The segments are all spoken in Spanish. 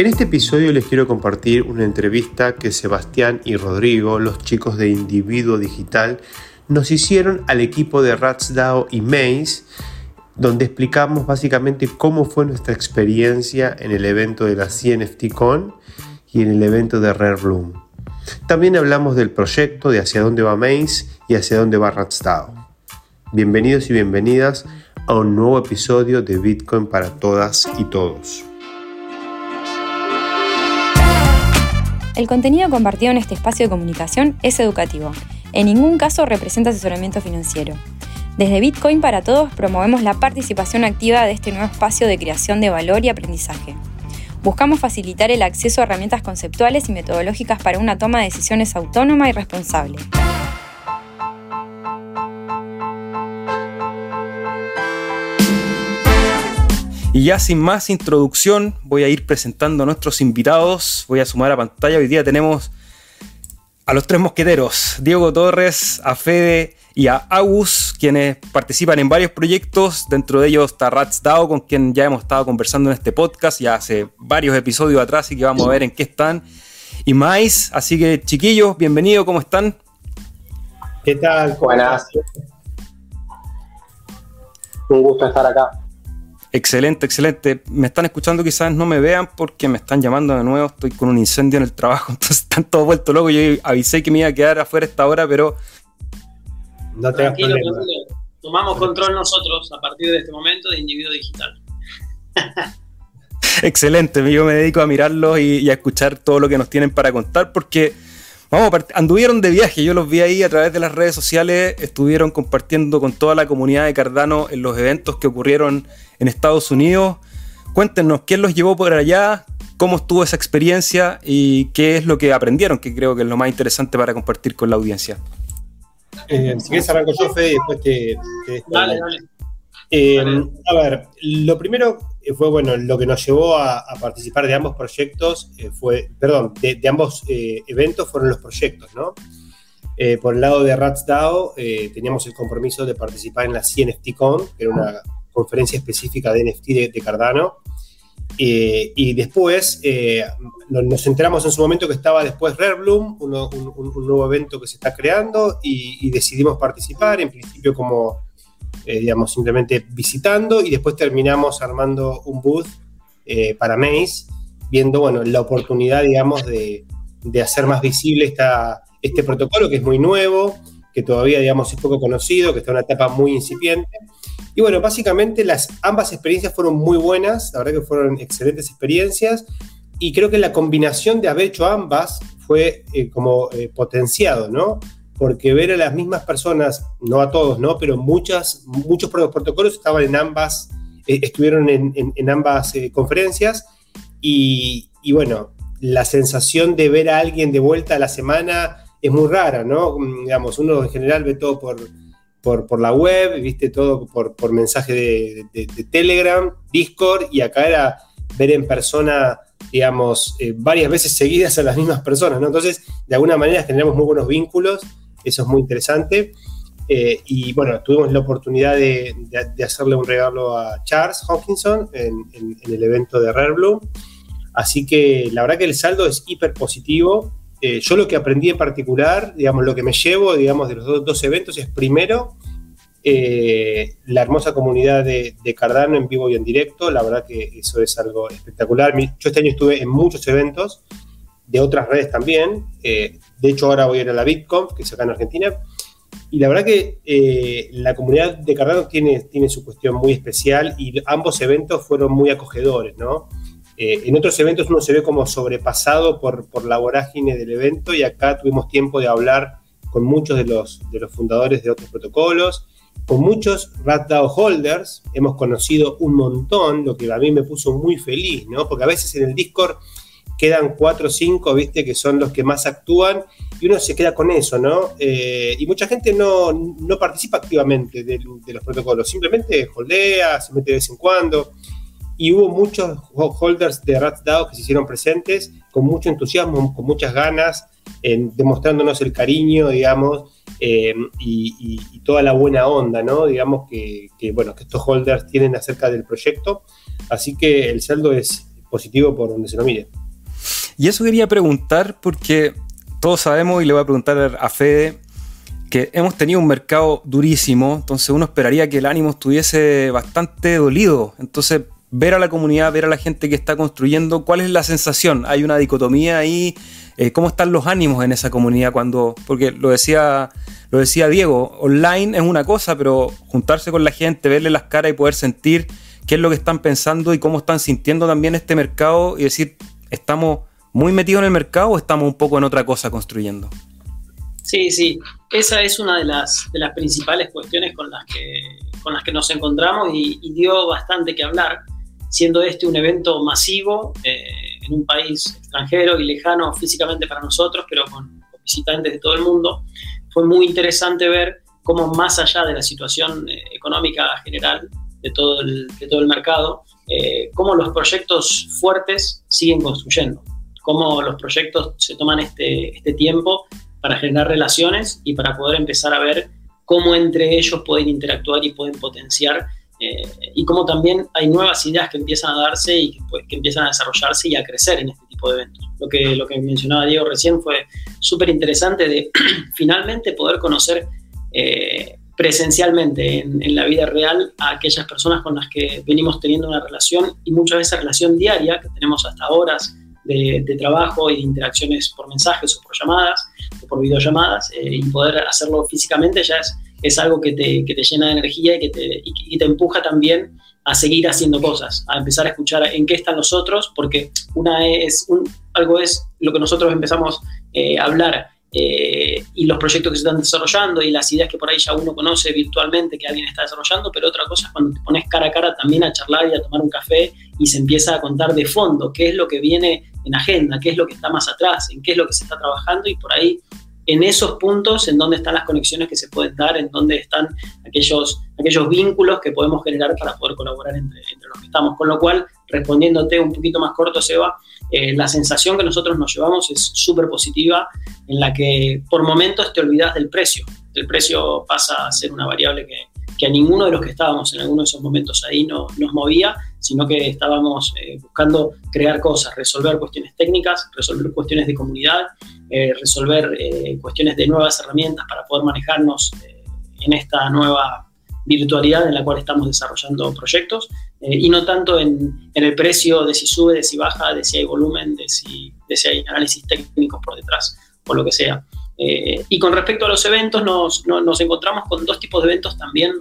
En este episodio les quiero compartir una entrevista que Sebastián y Rodrigo, los chicos de Individuo Digital, nos hicieron al equipo de RatsDAO y Maze, donde explicamos básicamente cómo fue nuestra experiencia en el evento de la CNFTCon y en el evento de Rare Bloom. También hablamos del proyecto, de hacia dónde va Maze y hacia dónde va RatsDAO. Bienvenidos y bienvenidas a un nuevo episodio de Bitcoin para todas y todos. El contenido compartido en este espacio de comunicación es educativo. En ningún caso representa asesoramiento financiero. Desde Bitcoin para Todos promovemos la participación activa de este nuevo espacio de creación de valor y aprendizaje. Buscamos facilitar el acceso a herramientas conceptuales y metodológicas para una toma de decisiones autónoma y responsable. Y ya sin más introducción, voy a ir presentando a nuestros invitados. Voy a sumar a pantalla. Hoy día tenemos a los tres mosqueteros, Diego Torres, a Fede y a Agus, quienes participan en varios proyectos. Dentro de ellos está Rats DAO, con quien ya hemos estado conversando en este podcast ya hace varios episodios atrás y que vamos a ver en qué están. Y Mais, así que chiquillos, bienvenidos, ¿cómo están? ¿Qué tal? Buenas. Un gusto estar acá. Excelente, excelente. Me están escuchando, quizás no me vean porque me están llamando de nuevo. Estoy con un incendio en el trabajo, entonces están todos vueltos locos. Yo avisé que me iba a quedar afuera esta hora, pero. No te tranquilo, Tomamos control nosotros a partir de este momento de individuo digital. excelente, yo me dedico a mirarlos y a escuchar todo lo que nos tienen para contar porque Vamos, anduvieron de viaje, yo los vi ahí a través de las redes sociales, estuvieron compartiendo con toda la comunidad de Cardano en los eventos que ocurrieron en Estados Unidos. Cuéntenos, ¿quién los llevó por allá? ¿Cómo estuvo esa experiencia? ¿Y qué es lo que aprendieron? Que creo que es lo más interesante para compartir con la audiencia. Eh, si quieres arranco yo, Fede, y después te... dale, dale. Eh, a ver, lo primero eh, fue, bueno, lo que nos llevó a, participar de ambos proyectos eh, fue, perdón, de, ambos eventos fueron los proyectos, ¿no? por el lado de RatsDAO teníamos el compromiso de participar en la CNFTCon, que era una conferencia específica de NFT de, Cardano, y después nos enteramos en su momento que estaba después Rarebloom, un, un, nuevo evento que se está creando, y, y decidimos participar, en principio como eh, digamos, simplemente visitando y después terminamos armando un booth eh, para Maze, viendo, bueno, la oportunidad, digamos, de, hacer más visible esta, este protocolo que es muy nuevo, que todavía, digamos, es poco conocido, que está en una etapa muy incipiente. Y bueno, básicamente las, ambas experiencias fueron muy buenas, la verdad que fueron excelentes experiencias, y creo que la combinación de haber hecho ambas fue eh, como potenciado, ¿no? Porque ver a las mismas personas, no a todos, ¿no? Pero muchas, muchos protocolos estaban en ambas, eh, estuvieron en, ambas eh, conferencias y, bueno, la sensación de ver a alguien de vuelta a la semana es muy rara, ¿no? Mm, digamos, uno en general ve todo por, por, la web, viste todo por, por mensaje de, Telegram, Discord, y acá era ver en persona, digamos, eh, varias veces seguidas a las mismas personas, ¿no? Entonces, de alguna manera generamos muy buenos vínculos eso es muy interesante. Eh, y bueno, tuvimos la oportunidad de, hacerle un regalo a Charles Hawkinson en, el evento de Rare Blue. Así que la verdad que el saldo es hiper positivo. Eh, yo lo que aprendí en particular, digamos, lo que me llevo, digamos, de los dos, eventos es primero eh, la hermosa comunidad de, Cardano en vivo y en directo. La verdad que eso es algo espectacular. Yo este año estuve en muchos eventos de otras redes también. De hecho, ahora voy a ir a la BitConf, que es acá en Argentina. Y la verdad que eh, la comunidad de Cardano tiene, tiene su cuestión muy especial y ambos eventos fueron muy acogedores, ¿no? Eh, en otros eventos uno se ve como sobrepasado por, por la vorágine del evento y acá tuvimos tiempo de hablar con muchos de los, de los fundadores de otros protocolos, con muchos RatDAO holders, hemos conocido un montón, lo que a mí me puso muy feliz, ¿no? Porque a veces en el Discord quedan cuatro o cinco, viste, que son los que más actúan, y uno se queda con eso, ¿no? Eh, y mucha gente no, no participa activamente de, los protocolos, simplemente holdea, se mete de vez en cuando. Y hubo muchos holders de RatsDAO que se hicieron presentes con mucho entusiasmo, con muchas ganas, demostrándonos el cariño, digamos, eh, y, toda la buena onda, ¿no? Digamos que, que, bueno, que estos holders tienen acerca del proyecto. Así que el saldo es positivo por donde se lo mire. Y eso quería preguntar porque todos sabemos, y le voy a preguntar a Fede, que hemos tenido un mercado durísimo, entonces uno esperaría que el ánimo estuviese bastante dolido. Entonces, ver a la comunidad, ver a la gente que está construyendo, ¿cuál es la sensación? ¿Hay una dicotomía ahí? Eh, ¿Cómo están los ánimos en esa comunidad cuando, porque lo decía, lo decía Diego, online es una cosa, pero juntarse con la gente, verle las caras y poder sentir qué es lo que están pensando y cómo están sintiendo también este mercado y decir, ¿estamos muy metidos en el mercado o estamos un poco en otra cosa construyendo? Sí, sí, esa es una de las, principales cuestiones con las que, con las que nos encontramos y, y dio bastante que hablar siendo este un evento masivo eh, en un país extranjero y lejano físicamente para nosotros, pero con, visitantes de todo el mundo, fue muy interesante ver cómo más allá de la situación eh, económica general de todo el, de todo el mercado, eh, cómo los proyectos fuertes siguen construyendo, cómo los proyectos se toman este, este tiempo para generar relaciones y para poder empezar a ver cómo entre ellos pueden interactuar y pueden potenciar eh, y como también hay nuevas ideas que empiezan a darse y que, pues, empiezan a desarrollarse y a crecer en este tipo de eventos. Lo que, lo que mencionaba Diego recién fue súper interesante de finalmente poder conocer eh, presencialmente en, en, la vida real a aquellas personas con las que venimos teniendo una relación y muchas veces relación diaria que tenemos hasta horas de, trabajo y de interacciones por mensajes o por llamadas o por videollamadas eh, y poder hacerlo físicamente ya es es algo que te, que te llena de energía y que te, y, te empuja también a seguir haciendo cosas, a empezar a escuchar en qué están los otros, porque una es, un, algo es lo que nosotros empezamos eh, a hablar eh, y los proyectos que se están desarrollando y las ideas que por ahí ya uno conoce virtualmente que alguien está desarrollando, pero otra cosa es cuando te pones cara a cara también a charlar y a tomar un café y se empieza a contar de fondo qué es lo que viene en agenda, qué es lo que está más atrás, en qué es lo que se está trabajando y por ahí en esos puntos en donde están las conexiones que se pueden dar, en donde están aquellos, aquellos vínculos que podemos generar para poder colaborar entre, los que estamos. Con lo cual, respondiéndote un poquito más corto, Seba, eh, la sensación que nosotros nos llevamos es súper positiva, en la que por momentos te olvidas del precio. El precio pasa a ser una variable que, que a ninguno de los que estábamos en alguno de esos momentos ahí no, nos movía, sino que estábamos eh, buscando crear cosas, resolver cuestiones técnicas, resolver cuestiones de comunidad, eh, resolver eh, cuestiones de nuevas herramientas para poder manejarnos en esta nueva virtualidad en la cual estamos desarrollando proyectos y no tanto en, en, el precio de si sube, de si baja, de si hay volumen, de si, de si hay análisis técnicos por detrás o lo que sea. Eh, y con respecto a los eventos, nos, nos, encontramos con dos tipos de eventos también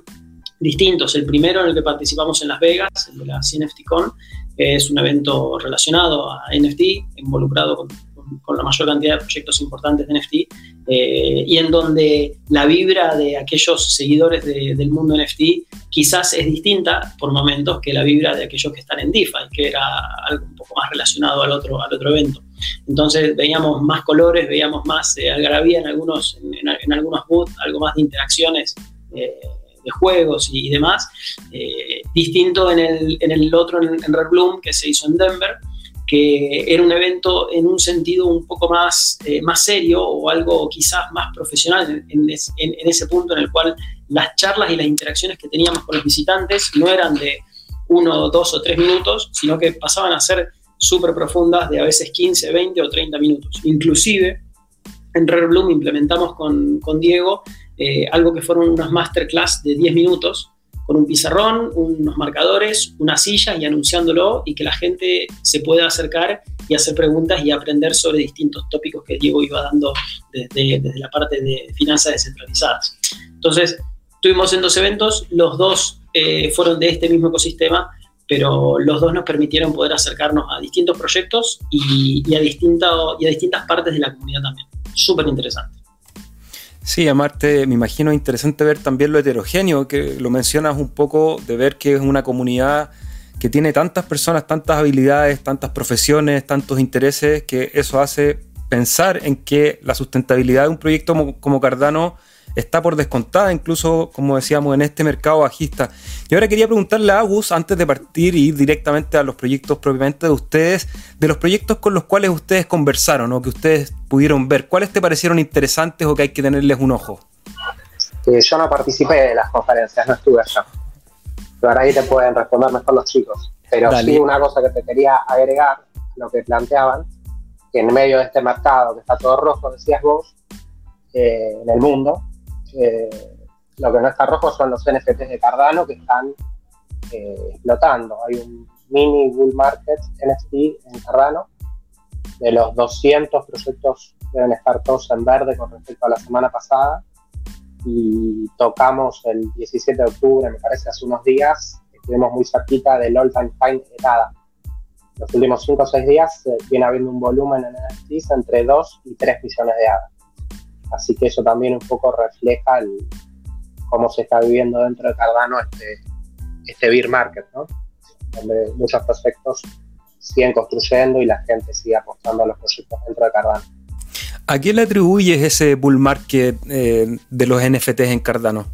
distintos. El primero en el que participamos en Las Vegas, el de la CNFTCon, es un evento relacionado a NFT, involucrado con, con, la mayor cantidad de proyectos importantes de NFT, eh, y en donde la vibra de aquellos seguidores de, del mundo NFT quizás es distinta por momentos que la vibra de aquellos que están en DeFi, que era algo un poco más relacionado al otro, al otro evento. Entonces veíamos más colores, veíamos más eh, algarabía en algunos, en, en, algunos booths, algo más de interacciones eh, juegos y, demás. Eh, distinto en el, en el otro, en, Red Bloom, que se hizo en Denver, que era un evento en un sentido un poco más, eh, más serio o algo quizás más profesional en, en ese punto en el cual las charlas y las interacciones que teníamos con los visitantes no eran de uno, dos o tres minutos, sino que pasaban a ser súper profundas de a veces 15, 20 o 30 minutos. Inclusive en Rare Bloom implementamos con, con Diego eh, algo que fueron unas masterclass de 10 minutos con un pizarrón, unos marcadores, una silla y anunciándolo y que la gente se pueda acercar y hacer preguntas y aprender sobre distintos tópicos que Diego iba dando desde, la parte de finanzas descentralizadas. Entonces, tuvimos en dos eventos, los dos eh, fueron de este mismo ecosistema pero los dos nos permitieron poder acercarnos a distintos proyectos y, a, y a distintas partes de la comunidad también. Súper interesante. Sí, Amarte, me imagino interesante ver también lo heterogéneo, que lo mencionas un poco, de ver que es una comunidad que tiene tantas personas, tantas habilidades, tantas profesiones, tantos intereses, que eso hace pensar en que la sustentabilidad de un proyecto como Cardano está por descontada, incluso, como decíamos, en este mercado bajista. Y ahora quería preguntarle a Agus, antes de partir y ir directamente a los proyectos propiamente de ustedes, de los proyectos con los cuales ustedes conversaron o que ustedes pudieron ver, ¿cuáles te parecieron interesantes o que hay que tenerles un ojo? Eh, yo no participé de las conferencias, no estuve allá. Pero ahora ahí te pueden responder mejor los chicos. Pero sí una cosa que te quería agregar, lo que planteaban, que en medio de este mercado que está todo rojo, decías vos, eh, en el mundo, eh, lo que no está rojo son los NFTs de Cardano que están eh, explotando. Hay un mini bull market NFT en Cardano. De los 200 proyectos deben estar todos en verde con respecto a la semana pasada. Y tocamos el 17 de octubre, me parece, hace unos días. Estuvimos muy cerquita del all time high ADA. Los últimos 5 o 6 días eh, viene habiendo un volumen en NFTs entre 2 y 3 millones de ADA. Así que eso también un poco refleja el, cómo se está viviendo dentro de Cardano este, este beer market, ¿no? donde muchos prospectos siguen construyendo y la gente sigue apostando a los proyectos dentro de Cardano. ¿A quién le atribuyes ese bull market eh, de los NFTs en Cardano?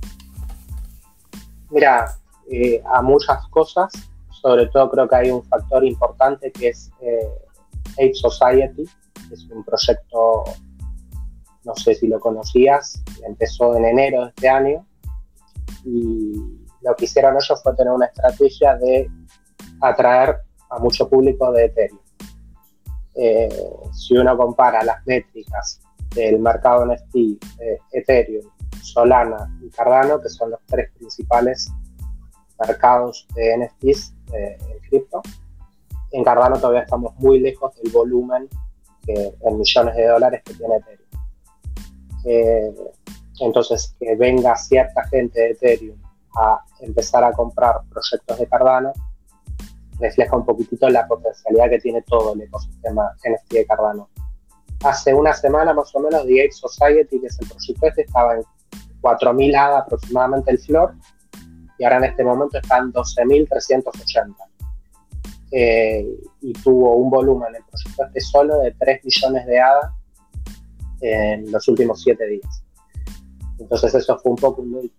Mira, eh, a muchas cosas, sobre todo creo que hay un factor importante que es eh, Ape Society, que es un proyecto, no sé si lo conocías, empezó en enero de este año y lo que hicieron ellos fue tener una estrategia de atraer a mucho público de Ethereum. Eh, si uno compara las métricas del mercado NFT de Ethereum, Solana y Cardano, que son los tres principales mercados de NFTs eh, en cripto, en Cardano todavía estamos muy lejos del volumen en millones de dólares que tiene Ethereum. Eh, entonces, que venga cierta gente de Ethereum a empezar a comprar proyectos de Cardano, refleja un poquitito la potencialidad que tiene todo el ecosistema NFT de Cardano. Hace una semana más o menos, The Ape Society, que es el proyecto este, estaba en 4.000 ADA aproximadamente el flor, y ahora en este momento está en 12.380. Eh, y tuvo un volumen el proyecto este solo de 3 millones de ADA en los últimos 7 días. Entonces eso fue un poco un,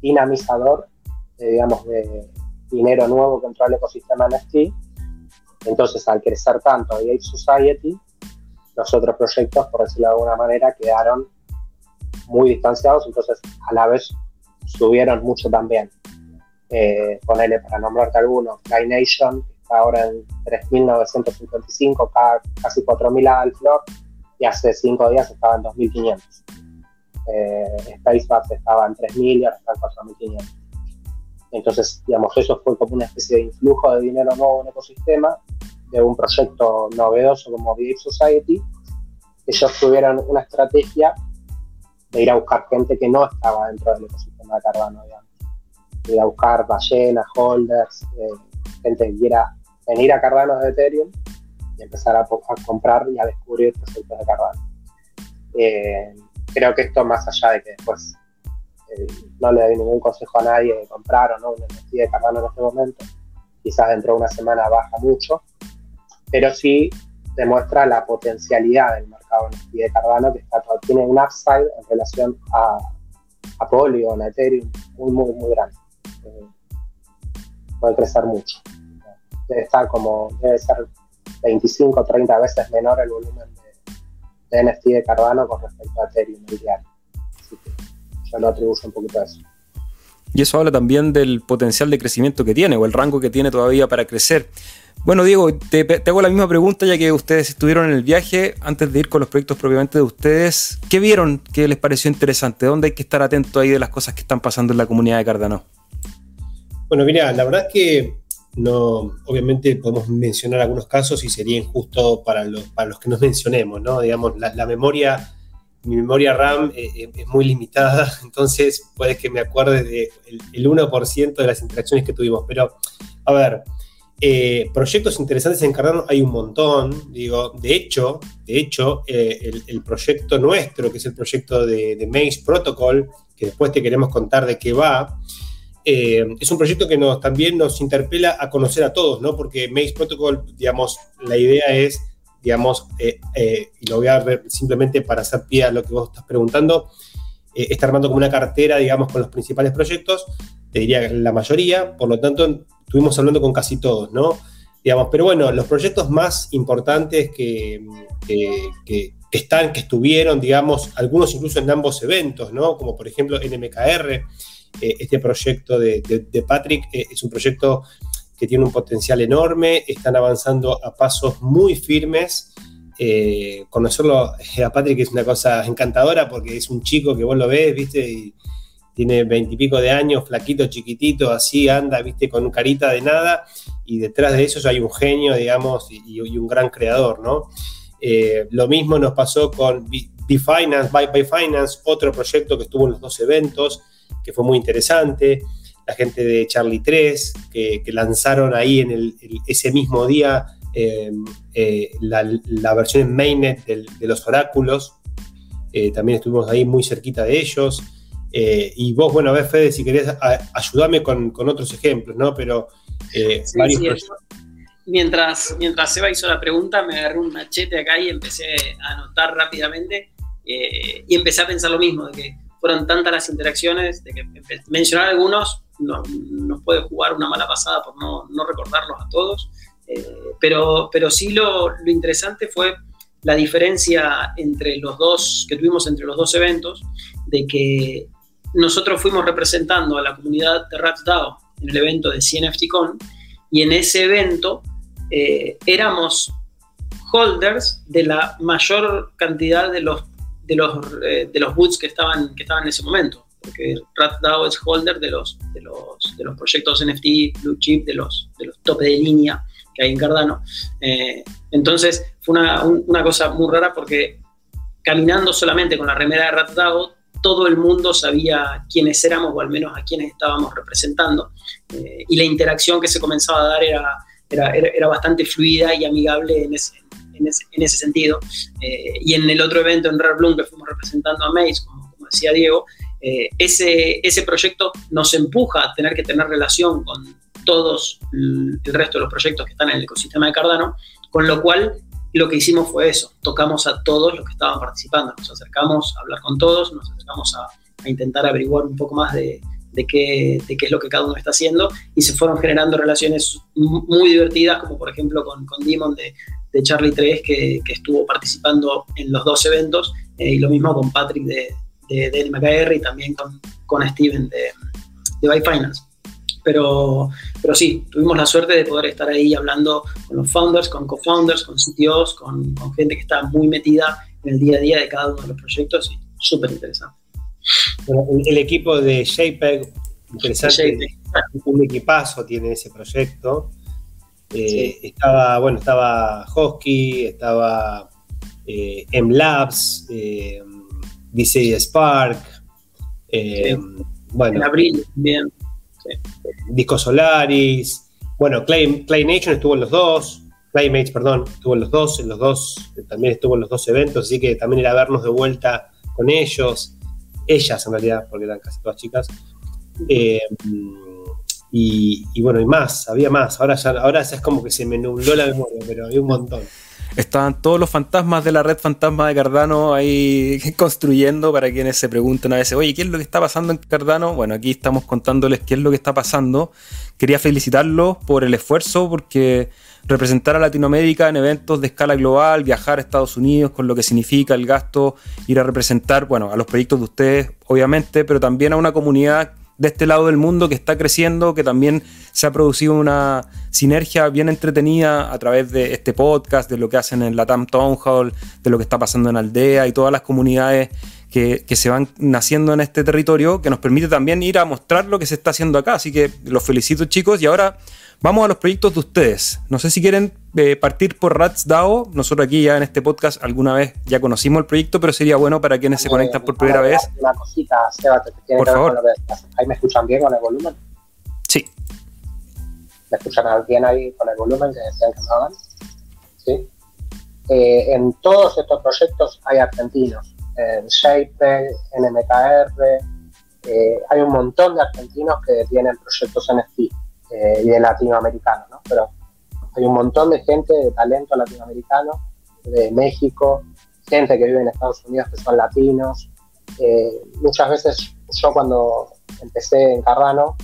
dinamizador, digamos, de dinero nuevo que entró al ecosistema NFT. Entonces, al crecer tanto The Ape Society, los otros proyectos, por decirlo de alguna manera, quedaron muy distanciados, entonces a la vez subieron mucho también. Eh, ponele para nombrarte alguno, Fly Nation, está ahora en 3.955, casi 4.000 al flor, y hace 5 días estaba en 2.500 eh, SpaceX estaba en 3.000 y ahora está en 4.500. Entonces, digamos, eso fue como una especie de influjo de dinero nuevo en el ecosistema, de un proyecto novedoso como The Society. Ellos tuvieron una estrategia de ir a buscar gente que no estaba dentro del ecosistema de Cardano, digamos. ir a buscar ballenas, holders, eh, gente que quiera venir a Cardano de Ethereum y empezar a, comprar y a descubrir proyectos de Cardano. Eh, creo que esto, más allá de que después eh, no le doy ningún consejo a nadie de comprar o no un NFT de Cardano en este momento, quizás dentro de una semana baja mucho, pero sí demuestra la potencialidad del mercado NFT de Cardano, que tiene un upside en relación a, a Polygon, a Ethereum, muy, muy, muy grande. Eh, puede crecer mucho. Debe estar como, debe ser 25 o 30 veces menor el volumen de NFT de Cardano con respecto a Ethereum el diario. Así que yo lo atribuyo un poquito a eso. Y eso habla también del potencial de crecimiento que tiene o el rango que tiene todavía para crecer. Bueno, Diego, te, hago la misma pregunta ya que ustedes estuvieron en el viaje. Antes de ir con los proyectos propiamente de ustedes, ¿qué vieron que les pareció interesante? ¿Dónde hay que estar atento ahí de las cosas que están pasando en la comunidad de Cardano? Bueno, mira, la verdad es que no, obviamente podemos mencionar algunos casos y sería injusto para los, para los que nos mencionemos, ¿no? Digamos, la, memoria, mi memoria RAM eh, eh, es, muy limitada, entonces puede que me acuerde del el 1% de las interacciones que tuvimos. Pero, a ver, eh, proyectos interesantes en Cardano hay un montón, digo, de hecho, de hecho, el, proyecto nuestro, que es el proyecto de, de Maze Protocol, que después te queremos contar de qué va, eh, es un proyecto que nos, también nos interpela a conocer a todos, ¿no? Porque Maze Protocol, digamos, la idea es, digamos, eh, eh, y lo voy a ver simplemente para hacer pie a lo que vos estás preguntando, está armando como una cartera, digamos, con los principales proyectos, te diría la mayoría, por lo tanto, estuvimos hablando con casi todos, ¿no? Digamos, pero bueno, los proyectos más importantes que, que están, que estuvieron, digamos, algunos incluso en ambos eventos, ¿no? Como por ejemplo NMKR, eh, este proyecto de, Patrick eh, es un proyecto que tiene un potencial enorme, están avanzando a pasos muy firmes. Eh, conocerlo a Patrick es una cosa encantadora porque es un chico que vos lo ves, viste, y tiene veintipico de años, flaquito, chiquitito, así anda, viste, con carita de nada, y detrás de eso hay un genio, digamos, y, un gran creador, ¿no? Eh, lo mismo nos pasó con B-Finance, By, Finance, otro proyecto que estuvo en los dos eventos, que fue muy interesante. La gente de Charlie 3, que, lanzaron ahí en ese mismo día eh, eh, la, versión en mainnet de los oráculos. también estuvimos ahí muy cerquita de ellos. Eh, y vos, bueno, a ver, Fede, si querés ayudarme con, otros ejemplos, ¿no? Pero eh, mientras, mientras Seba hizo la pregunta, me agarré un machete acá y empecé a anotar rápidamente eh, y empecé a pensar lo mismo, de que fueron tantas las interacciones, de que mencionar algunos nos puede jugar una mala pasada por no, no recordarlos a todos, pero, pero sí lo, lo interesante fue la diferencia entre los dos, que tuvimos entre los dos eventos, de que nosotros fuimos representando a la comunidad de RatsDAO en el evento de CNFTCon y en ese evento eh, éramos holders de la mayor cantidad de los, de los, eh, de los boots que estaban, que estaban en ese momento, porque RatsDAO es holder de los, de los, de los proyectos NFT, Blue Chip, de los, de los tope de línea que hay en Cardano. Eh, entonces fue una, una, cosa muy rara porque caminando solamente con la remera de RatsDAO todo el mundo sabía quiénes éramos o al menos a quiénes estábamos representando. Eh, y la interacción que se comenzaba a dar era, era, era, bastante fluida y amigable en ese, en ese, en ese sentido. Eh, y en el otro evento, en Rare Bloom, que fuimos representando a como, como decía Diego, eh, ese, ese proyecto nos empuja a tener que tener relación con todos el resto de los proyectos que están en el ecosistema de Cardano, con lo cual lo que hicimos fue eso, tocamos a todos los que estaban participando, nos acercamos a hablar con todos, nos acercamos a, intentar averiguar un poco más de, qué, de qué es lo que cada uno está haciendo y se fueron generando relaciones muy divertidas, como por ejemplo con, con Demon de, Charlie 3, que, estuvo participando en los dos eventos, eh, y lo mismo con Patrick de, de, de y también con, con Steven de, de By Finance. Pero, pero sí, tuvimos la suerte de poder estar ahí hablando con los founders, con co-founders, con CTOs, con, con, gente que está muy metida en el día a día de cada uno de los proyectos y súper interesante. el equipo de JPEG, interesante, un equipazo tiene ese proyecto. Eh, estaba, bueno, estaba Hosky, estaba eh, M-Labs, eh, Spark. Eh, bueno, en abril también. Disco Solaris, bueno, Clay, Clay Nation estuvo en los dos, Claymates, perdón, estuvo en los dos, en los dos, también estuvo en los dos eventos, así que también era vernos de vuelta con ellos, ellas en realidad, porque eran casi todas chicas. Eh, y, bueno, y más, había más. Ahora ya, ahora ya es como que se me nubló la memoria, pero había un montón. Estaban todos los fantasmas de la red fantasma de Cardano ahí construyendo para quienes se preguntan a veces, oye, ¿qué es lo que está pasando en Cardano? Bueno, aquí estamos contándoles qué es lo que está pasando. Quería felicitarlos por el esfuerzo, porque representar a Latinoamérica en eventos de escala global, viajar a Estados Unidos con lo que significa el gasto, ir a representar, bueno, a los proyectos de ustedes, obviamente, pero también a una comunidad de este lado del mundo que está creciendo, que también se ha producido una sinergia bien entretenida a través de este podcast, de lo que hacen en la TAM Town Hall, de lo que está pasando en Aldea y todas las comunidades que, que, se van naciendo en este territorio, que nos permite también ir a mostrar lo que se está haciendo acá. Así que los felicito chicos y ahora Vamos a los proyectos de ustedes. No sé si quieren eh, partir por Rats DAO. Nosotros aquí ya en este podcast alguna vez ya conocimos el proyecto, pero sería bueno para quienes se conectan por primera vez. Una cosita, Seba, te por favor. ¿Ahí me escuchan bien con el volumen? Sí. ¿Me escuchan bien ahí con el volumen que decían que no hagan? Sí. Eh, en todos estos proyectos hay argentinos. En Shape, en MKR, eh, hay un montón de argentinos que tienen proyectos NFT eh, y de latinoamericano, ¿no? Pero hay un montón de gente de talento latinoamericano, de México, gente que vive en Estados Unidos que son latinos. Eh, muchas veces yo cuando empecé en Cardano,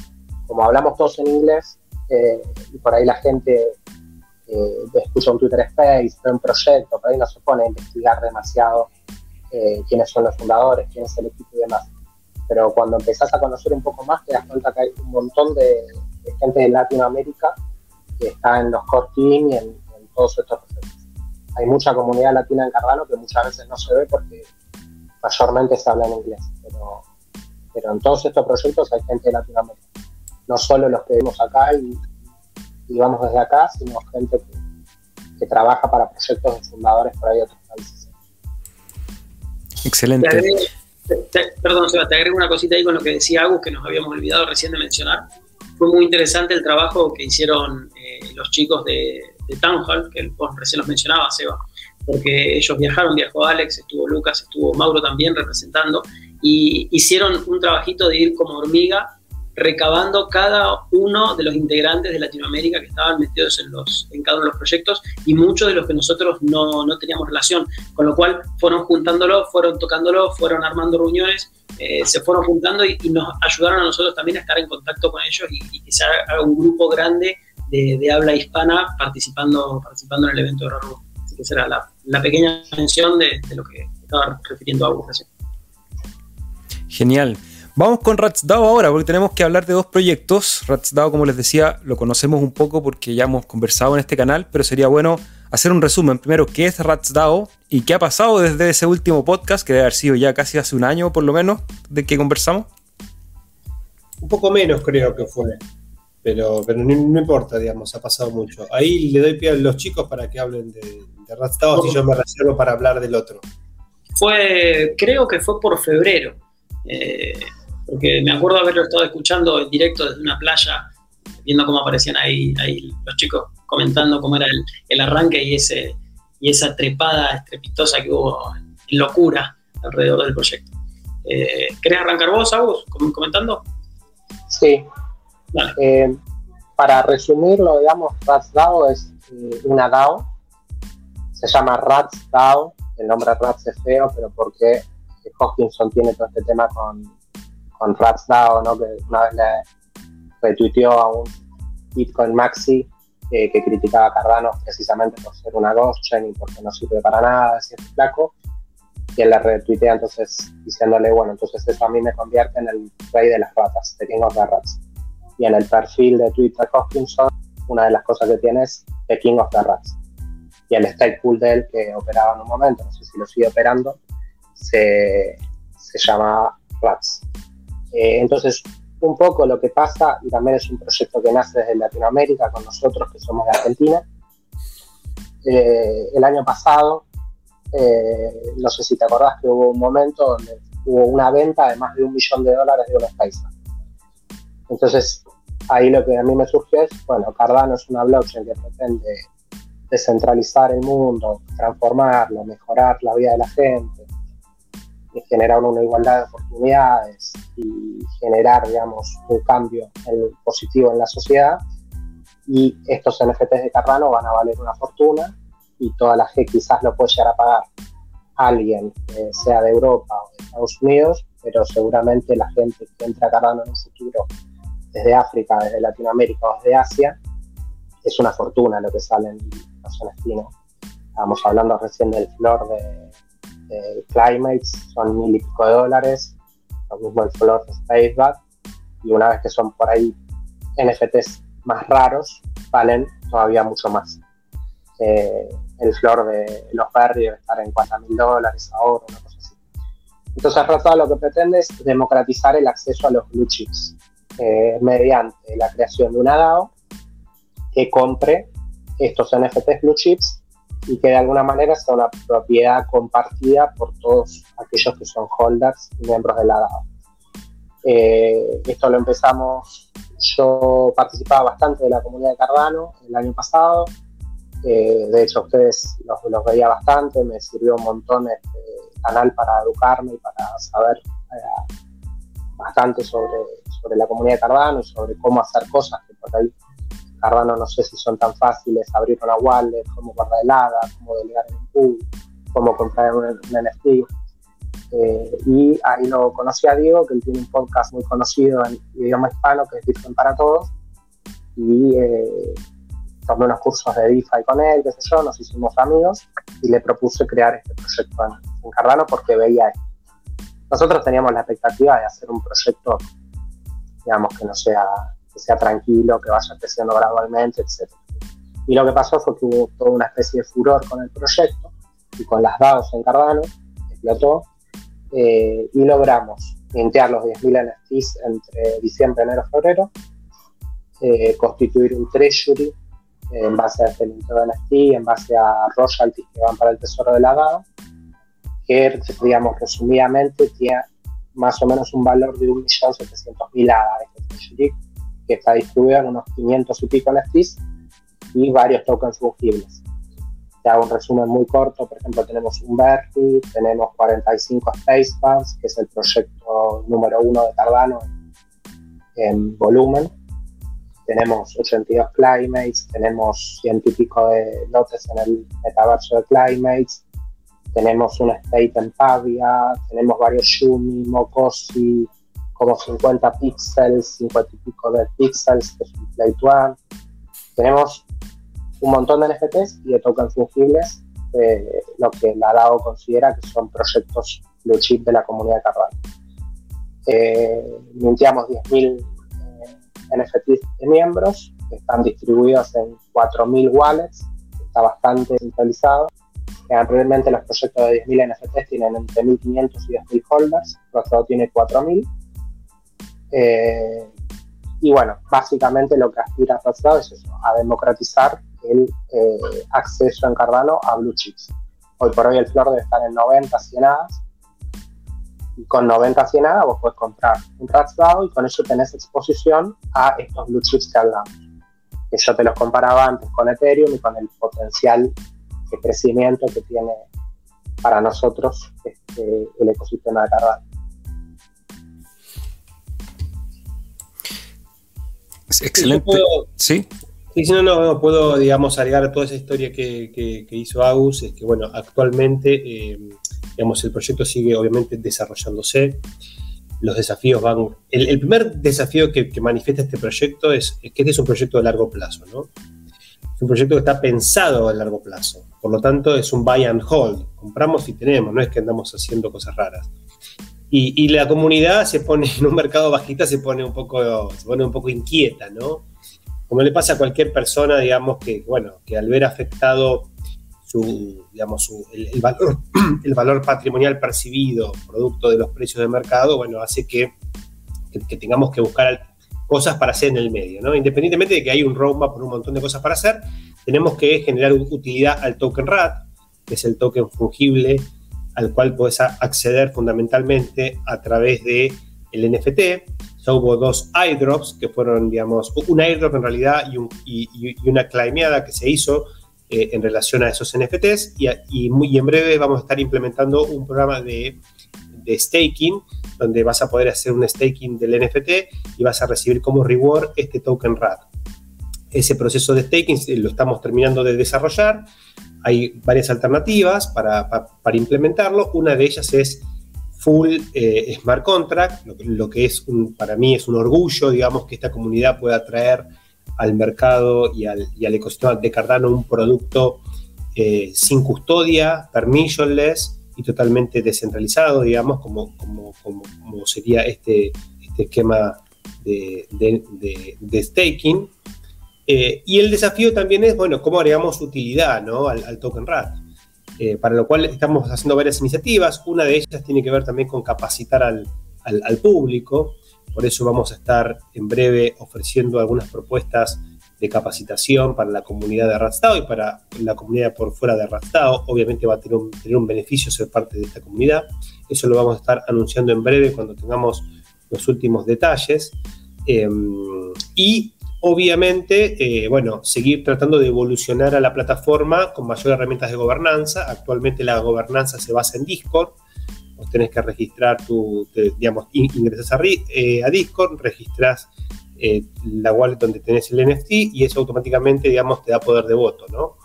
como hablamos todos en inglés, eh, y por ahí la gente escucha un Twitter Space, un proyecto, por ahí no se pone a investigar demasiado quiénes son los fundadores, quién es el equipo y demás. Pero cuando empezás a conocer un poco más, te das cuenta que hay un montón de, gente de Latinoamérica está en los core team y en, todos estos proyectos. Hay mucha comunidad latina en Cardano que muchas veces no se ve porque mayormente se habla en inglés, pero, pero en todos estos proyectos hay gente de Latinoamérica. No solo los que vemos acá y, y vamos desde acá, sino gente que, que trabaja para proyectos de fundadores por ahí de otros países. Excelente. perdón, Seba, te agrego una cosita ahí con lo que decía Agus, que nos habíamos olvidado recién de mencionar. Fue muy interesante el trabajo que hicieron eh, los chicos de, de Town Hall, que vos recién los mencionaba, Seba, porque ellos viajaron, viajó Alex, estuvo Lucas, estuvo Mauro también representando, y hicieron un trabajito de ir como hormiga recabando cada uno de los integrantes de Latinoamérica que estaban metidos en, los, en cada uno de los proyectos y muchos de los que nosotros no, no teníamos relación, con lo cual fueron juntándolo, fueron tocándolo, fueron armando reuniones, eh, se fueron juntando y, nos ayudaron a nosotros también a estar en contacto con ellos y, y que se un grupo grande de, de, habla hispana participando, participando en el evento de. Así que será la, la pequeña mención de, de, lo que estaba refiriendo a vos recién. Genial. Vamos con RatsDAO ahora, porque tenemos que hablar de dos proyectos. RatsDAO, como les decía, lo conocemos un poco porque ya hemos conversado en este canal, pero sería bueno hacer un resumen. Primero, ¿qué es RatsDAO y qué ha pasado desde ese último podcast, que debe haber sido ya casi hace un año por lo menos, de que conversamos? Un poco menos creo que fue, pero, pero no, no importa, digamos, ha pasado mucho. Ahí le doy pie a los chicos para que hablen de, de RatsDAO, así yo me reservo para hablar del otro. Fue, creo que fue por febrero. Eh, porque me acuerdo haberlo estado escuchando en directo desde una playa, viendo cómo aparecían ahí, ahí los chicos comentando cómo era el, el arranque y, ese, y esa trepada estrepitosa que hubo en locura alrededor del proyecto. Eh, ¿Querés arrancar vos, Agus, comentando? Sí. Vale. Eh, para resumirlo, digamos, RatsDAO es eh, una DAO. Se llama RatsDAO. El nombre Rats es feo, pero porque Hoskinson tiene todo este tema con, con RatsDAO, ¿no? que una vez le retuiteó a un Bitcoin Maxi eh, que criticaba a Cardano precisamente por ser una ghost chain y porque no sirve para nada, es flaco. Y él le retuitea entonces diciéndole, bueno, entonces eso a mí me convierte en el rey de las ratas, de King of the Rats. Y en el perfil de Twitter Hoskinson, una de las cosas que tiene es The King of the Rats. Y el stake pool de él que operaba en un momento, no sé si lo sigue operando, se, se llama Rats. Eh, entonces, un poco lo que pasa, y también es un proyecto que nace desde Latinoamérica con nosotros que somos de Argentina. Eh, el año pasado, eh, no sé si te acordás que hubo un momento donde hubo una venta de más de un millón de dólares de unos países. Entonces, ahí lo que a mí me surgió es, bueno, Cardano es una blockchain que pretende descentralizar el mundo, transformarlo, mejorar la vida de la gente, generar una igualdad de oportunidades y generar, digamos, un cambio en positivo en la sociedad. Y estos NFTs de Cardano van a valer una fortuna y toda la gente quizás lo puede llegar a pagar alguien, eh, sea de Europa o de Estados Unidos, pero seguramente la gente que entra a Cardano en un futuro desde África, desde Latinoamérica o desde Asia, es una fortuna lo que salen los NFT. ¿no? Estábamos hablando recién del flor de Climates son mil y pico de dólares, lo mismo el Flor de Spaceback, y una vez que son por ahí NFTs más raros, valen todavía mucho más. Eh, el Flor de los Berry debe estar en 4 mil dólares ahora, una cosa así. Entonces, Rotado lo que pretende es democratizar el acceso a los blue chips eh, mediante la creación de una DAO que compre estos NFTs blue chips y que de alguna manera sea una propiedad compartida por todos aquellos que son holders y miembros de la DAO. Eh, esto lo empezamos, yo participaba bastante de la comunidad de Cardano el año pasado, eh, de hecho ustedes los, los, veía bastante, me sirvió un montón este canal para educarme y para saber eh, bastante sobre, sobre la comunidad de Cardano y sobre cómo hacer cosas que por ahí Cardano no sé si son tan fáciles, abrir una wallet, cómo guardar el ADA, cómo delegar en un pool, cómo comprar un, un NFT. Eh, y ahí lo conocí a Diego, que él tiene un podcast muy conocido en idioma hispano, que es Bitcoin para Todos. Y eh, tomé unos cursos de DeFi con él, qué sé yo, nos hicimos amigos y le propuse crear este proyecto en, en Cardano porque veía esto. Nosotros teníamos la expectativa de hacer un proyecto, digamos, que no sea que sea tranquilo, que vaya creciendo gradualmente, etc. Y lo que pasó fue que hubo toda una especie de furor con el proyecto y con las DAOs en Cardano, explotó, eh, y logramos mintear los 10.000 NFTs entre diciembre, enero, febrero, eh, constituir un treasury en base a este minteo de NFT, en base a royalties que van para el tesoro de la DAO, que, digamos, resumidamente, tiene más o menos un valor de 1.700.000 ADA este treasury, que está distribuido en unos 500 y pico NFTs y varios tokens fungibles. Te hago un resumen muy corto, por ejemplo, tenemos un Berti, tenemos 45 Spacebands, que es el proyecto número uno de Cardano en, volumen. Tenemos 82 Climates, tenemos 100 y pico de lotes en el metaverso de Climates, tenemos un State en Pavia, tenemos varios Shumi, Mokosi, como 50 píxeles, 50 y pico de píxeles, que es un Play One. Tenemos un montón de NFTs y de tokens fungibles, eh, lo que la DAO considera que son proyectos blue chip de la comunidad de Cardano. Eh, mintiamos 10.000 eh, NFTs de miembros, que están distribuidos en 4.000 wallets, está bastante centralizado. Realmente los proyectos de 10.000 NFTs tienen entre 1.500 y 10.000 holders, nuestro tiene 4.000. Eh, y bueno, básicamente lo que aspira a es eso, a democratizar el eh, acceso en Cardano a blue chips. Hoy por hoy el flor debe estar en 90, 100 hadas. Y con 90, 100 hadas vos podés comprar un RATSDAO y con eso tenés exposición a estos blue chips que hablamos. Que yo te los comparaba antes con Ethereum y con el potencial de crecimiento que tiene para nosotros este, el ecosistema de Cardano. Excelente. sí. Sí, si no, no, puedo, digamos, agregar toda esa historia que, hizo Agus, es que, bueno, actualmente, eh, digamos, el proyecto sigue obviamente desarrollándose, los desafíos van... El, primer desafío que, manifiesta este proyecto es, que este es un proyecto de largo plazo, ¿no? Es un proyecto que está pensado a largo plazo, por lo tanto es un buy and hold, compramos y tenemos, no es que andamos haciendo cosas raras. Y, y la comunidad se pone en un mercado bajista, se pone un poco, se pone un poco inquieta, ¿no? como le pasa a cualquier persona, digamos, que, bueno, que al ver afectado su, digamos, el, valor, el valor patrimonial percibido, producto de los precios de mercado, bueno, hace que, que, tengamos que buscar cosas para hacer en el medio, ¿no? Independientemente de que hay un roadmap por un montón de cosas para hacer, tenemos que generar utilidad al token RAT, que es el token fungible al cual puedes acceder fundamentalmente a través de el NFT, ya hubo dos airdrops que fueron, digamos, un airdrop en realidad y, una claimeada que se hizo eh, en relación a esos NFTs y, muy en breve vamos a estar implementando un programa de, staking donde vas a poder hacer un staking del NFT y vas a recibir como reward este token RAD. Ese proceso de staking lo estamos terminando de desarrollar. Hay varias alternativas para, implementarlo. Una de ellas es full eh, smart contract, lo, que es para mí es un orgullo, digamos, que esta comunidad pueda traer al mercado y al, ecosistema de Cardano un producto eh, sin custodia, permissionless y totalmente descentralizado, digamos, como, sería este, este esquema de, staking. Eh, y el desafío también es, bueno, cómo agregamos utilidad ¿no? al, al token RAT. Eh, para lo cual estamos haciendo varias iniciativas. Una de ellas tiene que ver también con capacitar al, público. Por eso vamos a estar en breve ofreciendo algunas propuestas de capacitación para la comunidad de Ratstao y para la comunidad por fuera de Ratstao. Obviamente va a tener un, beneficio ser parte de esta comunidad. Eso lo vamos a estar anunciando en breve cuando tengamos los últimos detalles. Em, y Obviamente, eh, bueno, seguir tratando de evolucionar a la plataforma con mayores herramientas de gobernanza. Actualmente la gobernanza se basa en Discord. Vos tenés que registrar tu, digamos, ingresas a, eh, a Discord, registras eh, la wallet donde tenés el NFT y eso automáticamente, digamos, te da poder de voto, ¿no?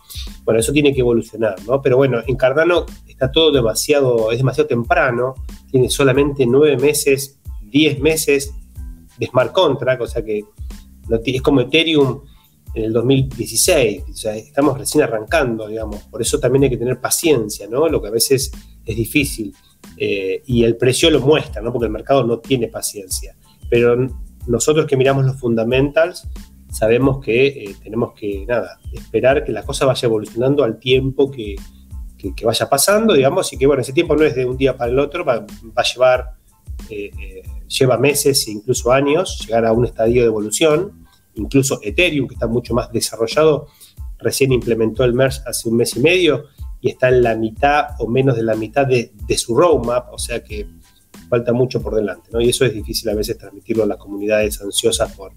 Bueno, eso tiene que evolucionar, ¿no? Pero bueno, en Cardano está todo demasiado, es demasiado temprano, tiene solamente nueve meses, diez meses de smart contract, o sea que es como Ethereum en el 2016, o estamos recién arrancando, digamos, por eso también hay que tener paciencia, ¿no? Lo que a veces es difícil eh, y el precio lo muestra, ¿no? Porque el mercado no tiene paciencia, pero nosotros que miramos los fundamentals, sabemos que eh, tenemos que, nada, esperar que la cosa vaya evolucionando al tiempo que, que, vaya pasando, digamos, y que, bueno, ese tiempo no es de un día para el otro, va, a llevar, eh, eh, lleva meses e incluso años llegar a un estadio de evolución, incluso Ethereum, que está mucho más desarrollado, recién implementó el merge hace un mes y medio y está en la mitad o menos de la mitad de, de su roadmap, o sea que falta mucho por delante, ¿no? Y eso es difícil a veces transmitirlo a las comunidades ansiosas por,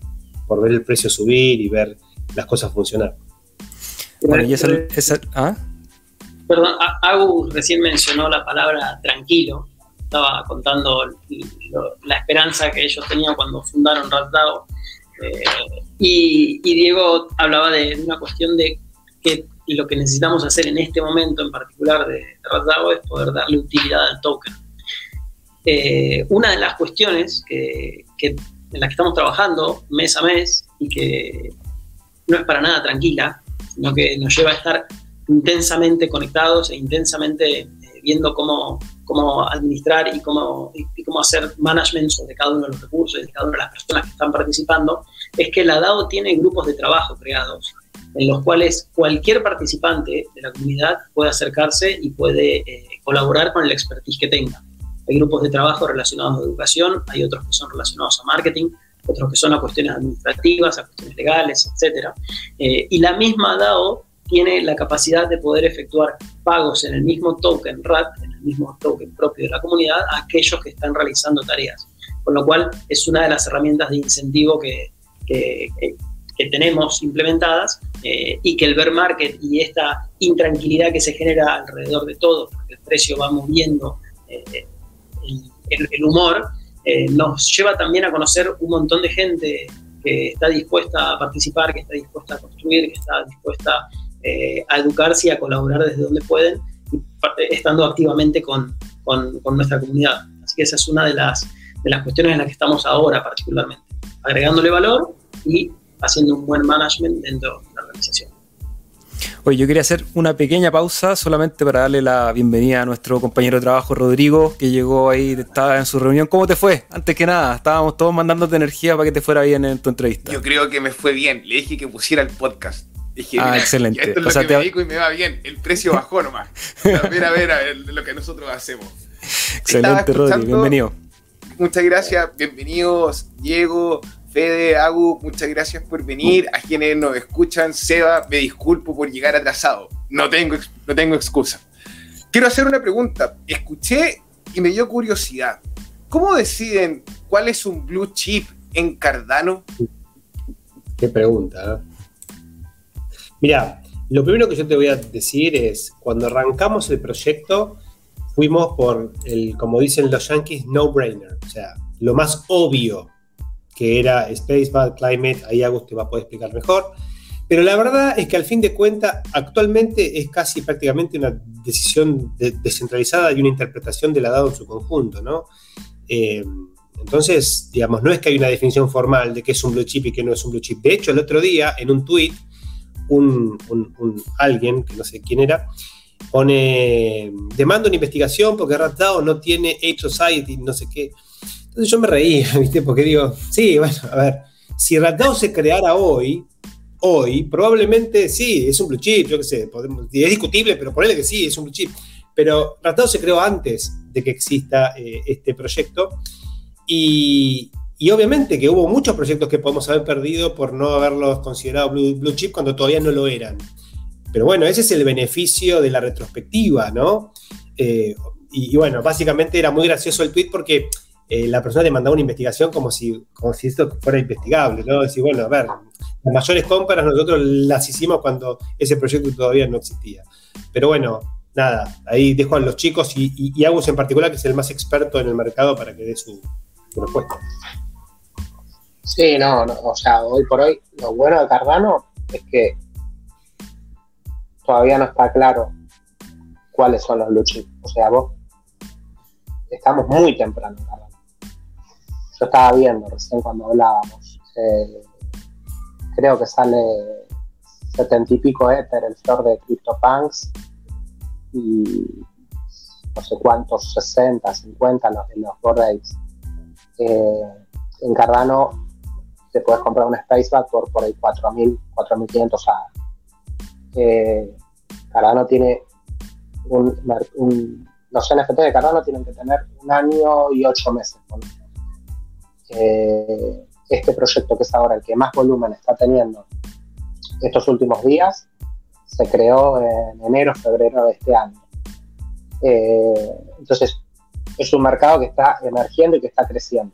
por ver el precio subir y ver las cosas funcionar. Bueno, y esa, ¿ah? Perdón, Agu recién mencionó la palabra tranquilo. Estaba contando la esperanza que ellos tenían cuando fundaron RatDAO. Eh, y, Diego hablaba de una cuestión de que lo que necesitamos hacer en este momento en particular de, de es poder darle utilidad al token. Eh, una de las cuestiones que, en la que estamos trabajando mes a mes y que no es para nada tranquila, sino que nos lleva a estar intensamente conectados e intensamente viendo cómo, cómo administrar y cómo, y, cómo hacer management sobre cada uno de los recursos de cada una de las personas que están participando, es que la DAO tiene grupos de trabajo creados en los cuales cualquier participante de la comunidad puede acercarse y puede eh, colaborar con el expertise que tenga. Hay grupos de trabajo relacionados a educación, hay otros que son relacionados a marketing, otros que son a cuestiones administrativas, a cuestiones legales, etc. Eh, y la misma DAO tiene la capacidad de poder efectuar pagos en el mismo token RAT, en el mismo token propio de la comunidad, a aquellos que están realizando tareas. Con lo cual es una de las herramientas de incentivo que, que, tenemos implementadas eh, y que el bear market y esta intranquilidad que se genera alrededor de todo, porque el precio va moviendo eh, el, humor, eh, nos lleva también a conocer un montón de gente que está dispuesta a participar, que está dispuesta a construir, que está dispuesta eh, a educarse y a colaborar desde donde pueden, estando activamente con, con, nuestra comunidad. Así que esa es una de las, de las cuestiones en las que estamos ahora particularmente, agregándole valor y haciendo un buen management dentro de la organización. Oye, yo quería hacer una pequeña pausa solamente para darle la bienvenida a nuestro compañero de trabajo Rodrigo, que llegó ahí, estaba en su reunión. ¿Cómo te fue? Antes que nada, estábamos todos mandándote energía para que te fuera bien en tu entrevista. Yo creo que me fue bien. Le dije que pusiera el podcast. Dije, ah, excelente. Esto es lo que me dedico y me va bien. El precio bajó nomás. A ver, a ver, a ver lo que nosotros hacemos. Excelente, Rodrigo. Bienvenido. Muchas gracias. Bienvenidos, Diego, Fede, Agu, muchas gracias por venir. A quienes nos escuchan, Seba, me disculpo por llegar atrasado. No tengo, no tengo excusa. Quiero hacer una pregunta. Escuché y me dio curiosidad. ¿Cómo deciden cuál es un blue chip en Cardano? Qué pregunta. ¿eh? Mira, lo primero que yo te voy a decir es, cuando arrancamos el proyecto, fuimos por el, como dicen los yankees, no-brainer, o sea, lo más obvio que era Space Bad Climate, ahí Agus te va a poder explicar mejor. Pero la verdad es que al fin de cuentas, actualmente es casi prácticamente una decisión descentralizada y una interpretación de la DAO en su conjunto, ¿no? Eh, entonces, digamos, no es que hay una definición formal de qué es un blue chip y qué no es un blue chip. De hecho, el otro día, en un tweet, un, alguien, que no sé quién era, pone, demanda una investigación porque RatDAO no tiene Ape Society, no sé qué. Entonces yo me reí, ¿viste? Porque digo, sí, bueno, a ver, si Ratdao se creara hoy, hoy, probablemente sí, es un blue chip, yo qué sé, podemos, es discutible, pero ponele que sí, es un blue chip. Pero Ratdao se creó antes de que exista eh, este proyecto y, y, obviamente que hubo muchos proyectos que podemos haber perdido por no haberlos considerado blue, chip cuando todavía no lo eran. Pero bueno, ese es el beneficio de la retrospectiva, ¿no? Eh, y, y, bueno, básicamente era muy gracioso el tweet porque eh, la persona te mandaba una investigación como si, como si esto fuera investigable, ¿no? Decir, bueno, a ver, las mayores compras nosotros las hicimos cuando ese proyecto todavía no existía. Pero bueno, nada, ahí dejo a los chicos y, y, Agus en particular, que es el más experto en el mercado, para que dé su, respuesta. Sí, no, no, o sea, hoy por hoy, lo bueno de Cardano es que todavía no está claro cuáles son los blue O sea, vos estamos muy temprano en Cardano yo estaba viendo recién cuando hablábamos. Eh, creo que sale 70 y pico Ether el floor de CryptoPunks y no sé cuántos, 60, 50 los, los board eh, en Cardano te puedes comprar un Spaceback por, por ahí 4.000, 4.500 ADA. Eh, Cardano tiene un, los NFT de Cardano tienen que tener un año y ocho meses. Eh, este proyecto que es ahora el que más volumen está teniendo estos últimos días se creó en enero, febrero de este año. Eh, entonces, es un mercado que está emergiendo y que está creciendo.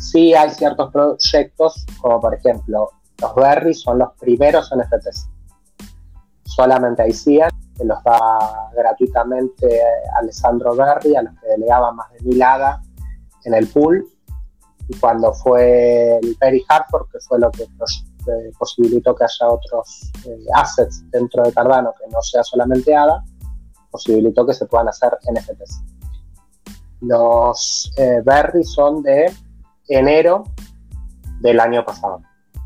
Sí hay ciertos proyectos, como por ejemplo, los Berry son los primeros NFTs. Solamente hay 100, que los da gratuitamente Alessandro Berry, a los que delegaban más de mil ADA en el pool. Y cuando fue el Perry Hartford, que fue lo que posibilitó que haya otros eh, assets dentro de Cardano que no sea solamente ADA, posibilitó que se puedan hacer NFTs. Los eh, Berry son de enero del año pasado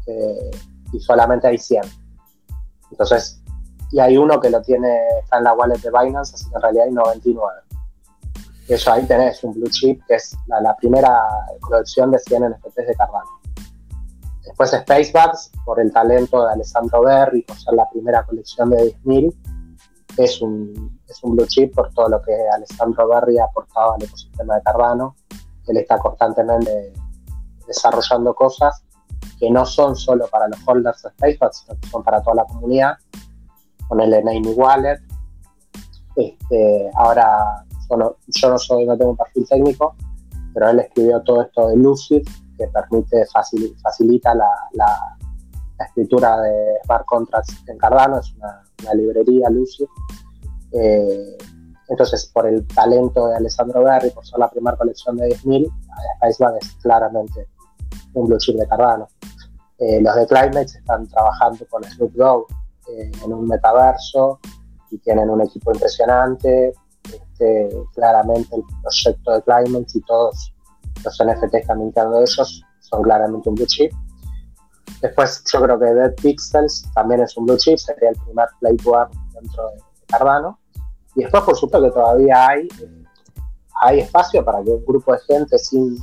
eh, y solamente hay 100. Entonces, y hay uno que lo tiene, está en la wallet de Binance, así que en realidad hay 99. Eso ahí tenés un blue chip, que es la, primera colección de 100 NFTs de Cardano. Después Spacebugs, por el talento de Alessandro Berry, por ser la primera colección de 10.000, es un, es un blue chip por todo lo que Alessandro Berry ha aportado al ecosistema de Cardano. Él está constantemente desarrollando cosas que no son solo para los holders de Spacebugs, sino que son para toda la comunidad. Con el Name Wallet. Este, ahora, yo no, soy, no tengo un perfil técnico, pero él escribió todo esto de Lucid, que permite, facilita la, escritura de smart contracts en Cardano, es una, librería Lucid. Eh, entonces, por el talento de Alessandro Berry, por ser la primera colección de 10.000, Spacebank es claramente blue chip de Cardano. Eh, los de Climate están trabajando con Snoop Dogg eh, en un metaverso y tienen un equipo impresionante. Este, claramente el proyecto de Climate y todos los NFTs que están de ellos son claramente un blue chip. Después yo creo que Dead Pixels también es un blue chip, sería el primer play dentro de Cardano. Y después por supuesto que todavía hay, eh, hay espacio para que un grupo de gente sin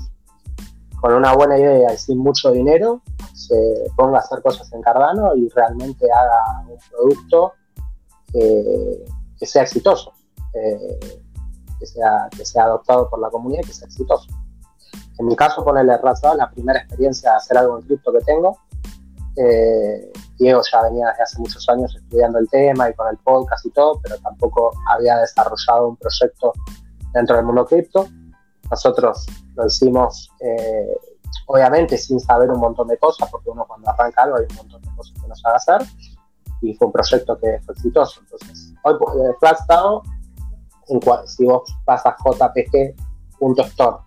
con una buena idea y sin mucho dinero se ponga a hacer cosas en Cardano y realmente haga un producto que, sea exitoso, eh, que, sea, que sea adoptado por la comunidad y que sea exitoso. En mi caso, ponerle razón, la primera experiencia de hacer algo en cripto que tengo. Eh, Diego ya venía desde hace muchos años estudiando el tema y con el podcast y todo, pero tampoco había desarrollado un proyecto dentro del mundo cripto. Nosotros lo hicimos, eh, obviamente, sin saber un montón de cosas, porque uno cuando arranca algo hay un montón de cosas que no sabe hacer, y fue un proyecto que fue exitoso. Entonces, hoy, eh, Flagstone, si vos vas a jpg.store,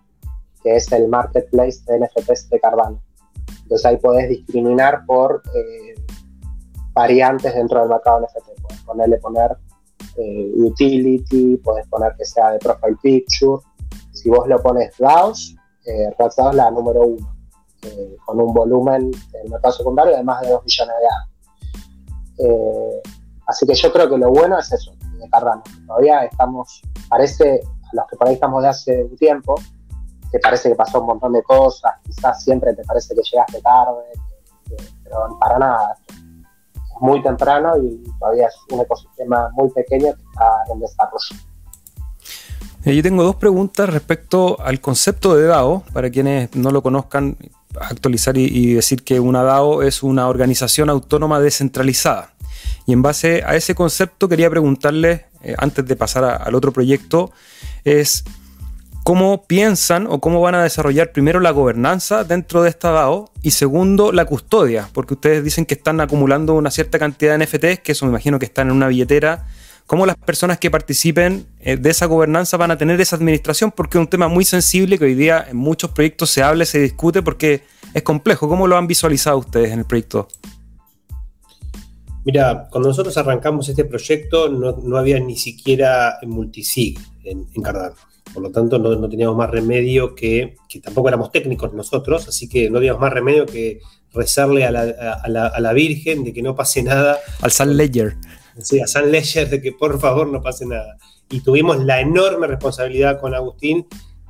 que es el marketplace de NFTs de Cardano, entonces ahí podés discriminar por eh, variantes dentro del mercado NFT. Puedes ponerle poner utility, puedes poner que sea de profile picture, si vos lo pones DAOs, eh, la número uno, eh, con un volumen en mercado secundario de más de 2 millones de ADA. Eh, así que yo creo que lo bueno es eso, de Cardano. Todavía estamos, parece, a los que por ahí estamos de hace un tiempo, te parece que pasó un montón de cosas, quizás siempre te parece que llegaste tarde, pero para nada. Es muy temprano y todavía es un ecosistema muy pequeño que está en desarrollo. Yo tengo dos preguntas respecto al concepto de DAO, para quienes no lo conozcan, actualizar y, decir que una DAO es una organización autónoma descentralizada. Y en base a ese concepto quería preguntarle, eh, antes de pasar al otro proyecto, es cómo piensan o cómo van a desarrollar primero la gobernanza dentro de esta DAO y segundo la custodia, porque ustedes dicen que están acumulando una cierta cantidad de NFTs, que eso me imagino que están en una billetera cómo las personas que participen de esa gobernanza van a tener esa administración, porque es un tema muy sensible que hoy día en muchos proyectos se habla, se discute, porque es complejo. ¿Cómo lo han visualizado ustedes en el proyecto? Mira, cuando nosotros arrancamos este proyecto no, había ni siquiera multisig en, en Cardano. Por lo tanto, no, teníamos más remedio que, que tampoco éramos técnicos nosotros, así que no teníamos más remedio que rezarle a la, Virgen de que no pase nada. Al San Ledger sí, a San Ledger de que por favor no pase nada. Y tuvimos la enorme responsabilidad con Agustín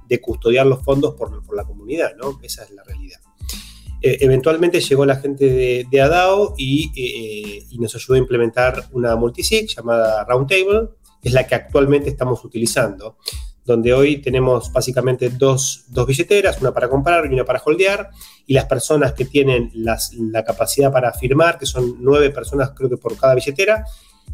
de custodiar los fondos por, la comunidad, ¿no? Esa es la realidad. eh, eventualmente llegó la gente de, de ADAO y, eh, y, nos ayudó a implementar una multisig llamada Roundtable, que es la que actualmente estamos utilizando, donde hoy tenemos básicamente dos, dos billeteras, una para comprar y una para holdear, y las personas que tienen la capacidad para firmar, que son nueve personas creo que por cada billetera,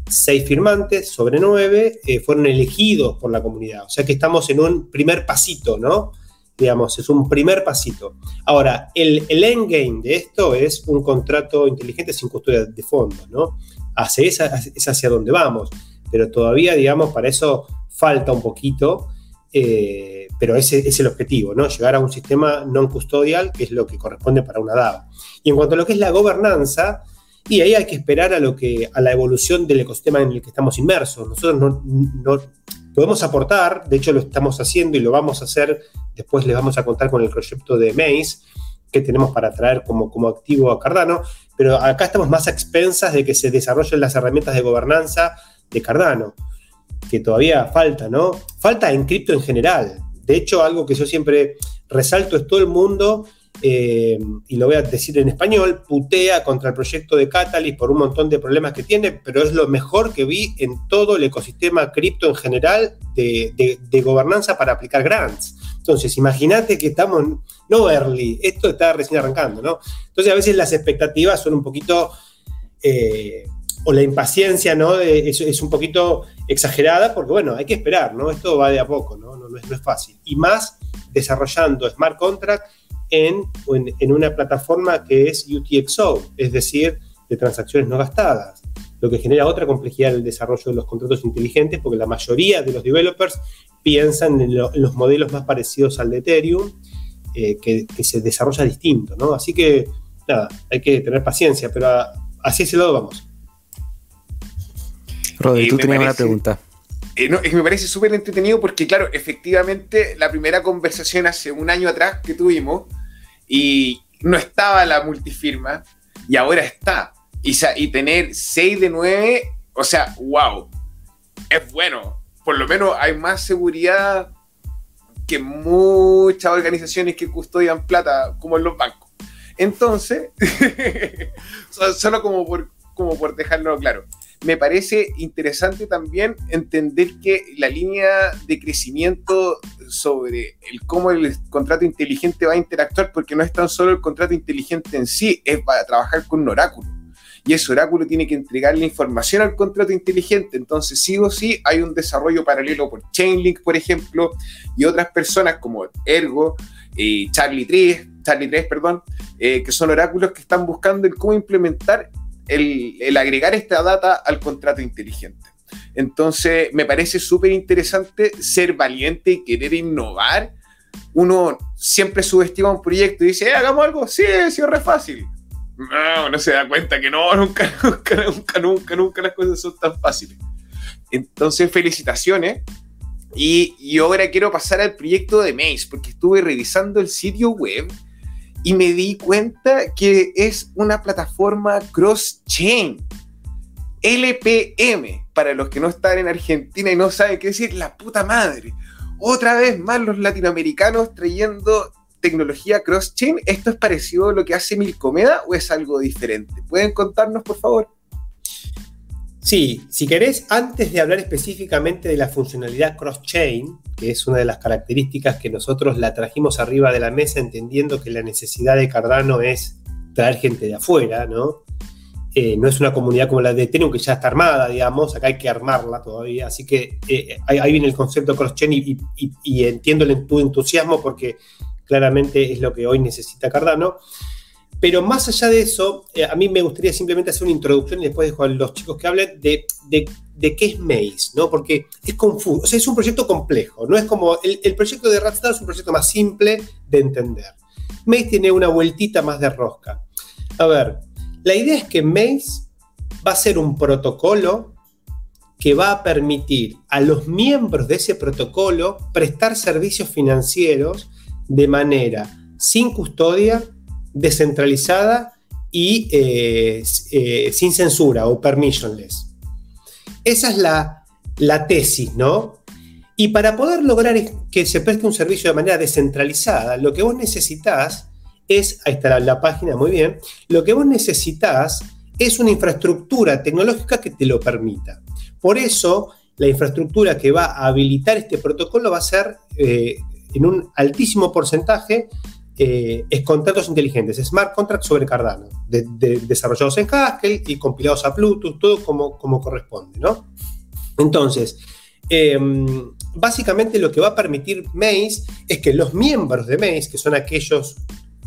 seis firmantes sobre nueve, eh, fueron elegidos por la comunidad. O sea que estamos en un primer pasito, ¿no? digamos, es un primer pasito. Ahora, el, endgame de esto es un contrato inteligente sin custodia de fondos, ¿no? Hacia esa, es hacia donde vamos, pero todavía, digamos, para eso falta un poquito, eh, pero ese es el objetivo, ¿no? Llegar a un sistema non custodial, que es lo que corresponde para una DAO. Y en cuanto a lo que es la gobernanza, y ahí hay que esperar a, lo que, a la evolución del ecosistema en el que estamos inmersos. Nosotros no, no podemos aportar, de hecho lo estamos haciendo y lo vamos a hacer, después les vamos a contar con el proyecto de Maze que tenemos para traer como, como activo a Cardano, pero acá estamos más a expensas de que se desarrollen las herramientas de gobernanza de Cardano, que todavía falta, ¿no? Falta en cripto en general. De hecho, algo que yo siempre resalto es todo el mundo eh, y lo voy a decir en español, putea contra el proyecto de Catalyst por un montón de problemas que tiene, pero es lo mejor que vi en todo el ecosistema cripto en general de, gobernanza para aplicar grants. Entonces, imagínate que estamos, no early, esto está recién arrancando, ¿no? Entonces, a veces las expectativas son un poquito, eh, o la impaciencia, ¿no? es, un poquito exagerada, porque bueno, hay que esperar, ¿no? Esto va de a poco, ¿no? No, es, no es fácil. Y más desarrollando smart contract en, en, una plataforma que es UTXO, es decir, de transacciones no gastadas, lo que genera otra complejidad en el desarrollo de los contratos inteligentes, porque la mayoría de los developers piensan en, los modelos más parecidos al de Ethereum, eh, que, se desarrolla distinto, ¿no? Así que, nada, hay que tener paciencia, pero así ese lado vamos. Rodri, tú tenías una pregunta. Eh, es que me parece súper entretenido porque, claro, efectivamente, la primera conversación hace un año atrás que tuvimos, y no estaba la multifirma y ahora está. Y, tener 6 de 9, o sea, wow, es bueno. Por lo menos hay más seguridad que muchas organizaciones que custodian plata, como en los bancos. Entonces, solo como por, como por dejarlo claro me parece interesante también entender que la línea de crecimiento sobre el cómo el contrato inteligente va a interactuar, porque no es tan solo el contrato inteligente en sí, es para trabajar con un oráculo. Y ese oráculo tiene que entregarle información al contrato inteligente. Entonces, sí o sí, hay un desarrollo paralelo por Chainlink, por ejemplo, y otras personas como Ergo, y Charlie 3, Charlie 3, perdón, eh, que son oráculos que están buscando el cómo implementar el, agregar esta data al contrato inteligente. Entonces, me parece súper interesante ser valiente y querer innovar. Uno siempre subestima un proyecto y dice, eh, hagamos algo, sí, sí, es re fácil. No, no se da cuenta que no, nunca, nunca, nunca, nunca, nunca las cosas son tan fáciles. Entonces, felicitaciones. Y, y ahora quiero pasar al proyecto de Maze, porque estuve revisando el sitio web y me di cuenta que es una plataforma cross-chain. LPM, para los que no están en Argentina y no saben qué decir, la puta madre. Otra vez más los latinoamericanos trayendo tecnología cross-chain. ¿Esto es parecido a lo que hace Milcomeda o es algo diferente? ¿Pueden contarnos, por favor? Sí, si querés, antes de hablar específicamente de la funcionalidad cross-chain, que es una de las características que nosotros la trajimos arriba de la mesa entendiendo que la necesidad de Cardano es traer gente de afuera, ¿no? Eh, no es una comunidad como la de Ethereum que ya está armada, digamos, acá hay que armarla todavía, así que eh, ahí, viene el concepto cross-chain y, y, entiendo tu entusiasmo porque claramente es lo que hoy necesita Cardano. Pero más allá de eso, eh, a mí me gustaría simplemente hacer una introducción y después dejo a los chicos que hablen de, de, qué es Maze, ¿no? Porque es confuso, o sea, es un proyecto complejo, no es como, el, proyecto de Ratstar es un proyecto más simple de entender. Maze tiene una vueltita más de rosca. A ver, la idea es que Maze va a ser un protocolo que va a permitir a los miembros de ese protocolo prestar servicios financieros de manera sin custodia, descentralizada y eh, eh, sin censura o permissionless. Esa es la, la tesis, ¿no? Y para poder lograr que se preste un servicio de manera descentralizada, lo que vos necesitas es, ahí está la, página, muy bien, lo que vos necesitas es una infraestructura tecnológica que te lo permita. Por eso, la infraestructura que va a habilitar este protocolo va a ser eh, en un altísimo porcentaje eh, es contratos inteligentes, smart contracts sobre Cardano, desarrollados en Haskell y compilados a Bluetooth, todo como, corresponde, ¿no? Entonces, em, básicamente lo que va a permitir Maze es que los miembros de Maze, que son aquellos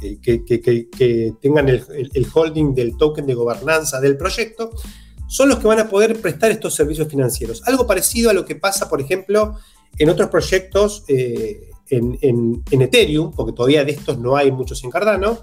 eh, que, tengan el, holding del token de gobernanza del proyecto, son los que van a poder prestar estos servicios financieros. Algo parecido a lo que pasa, por ejemplo, en otros proyectos eh, en, Ethereum, porque todavía de estos no hay muchos en Cardano,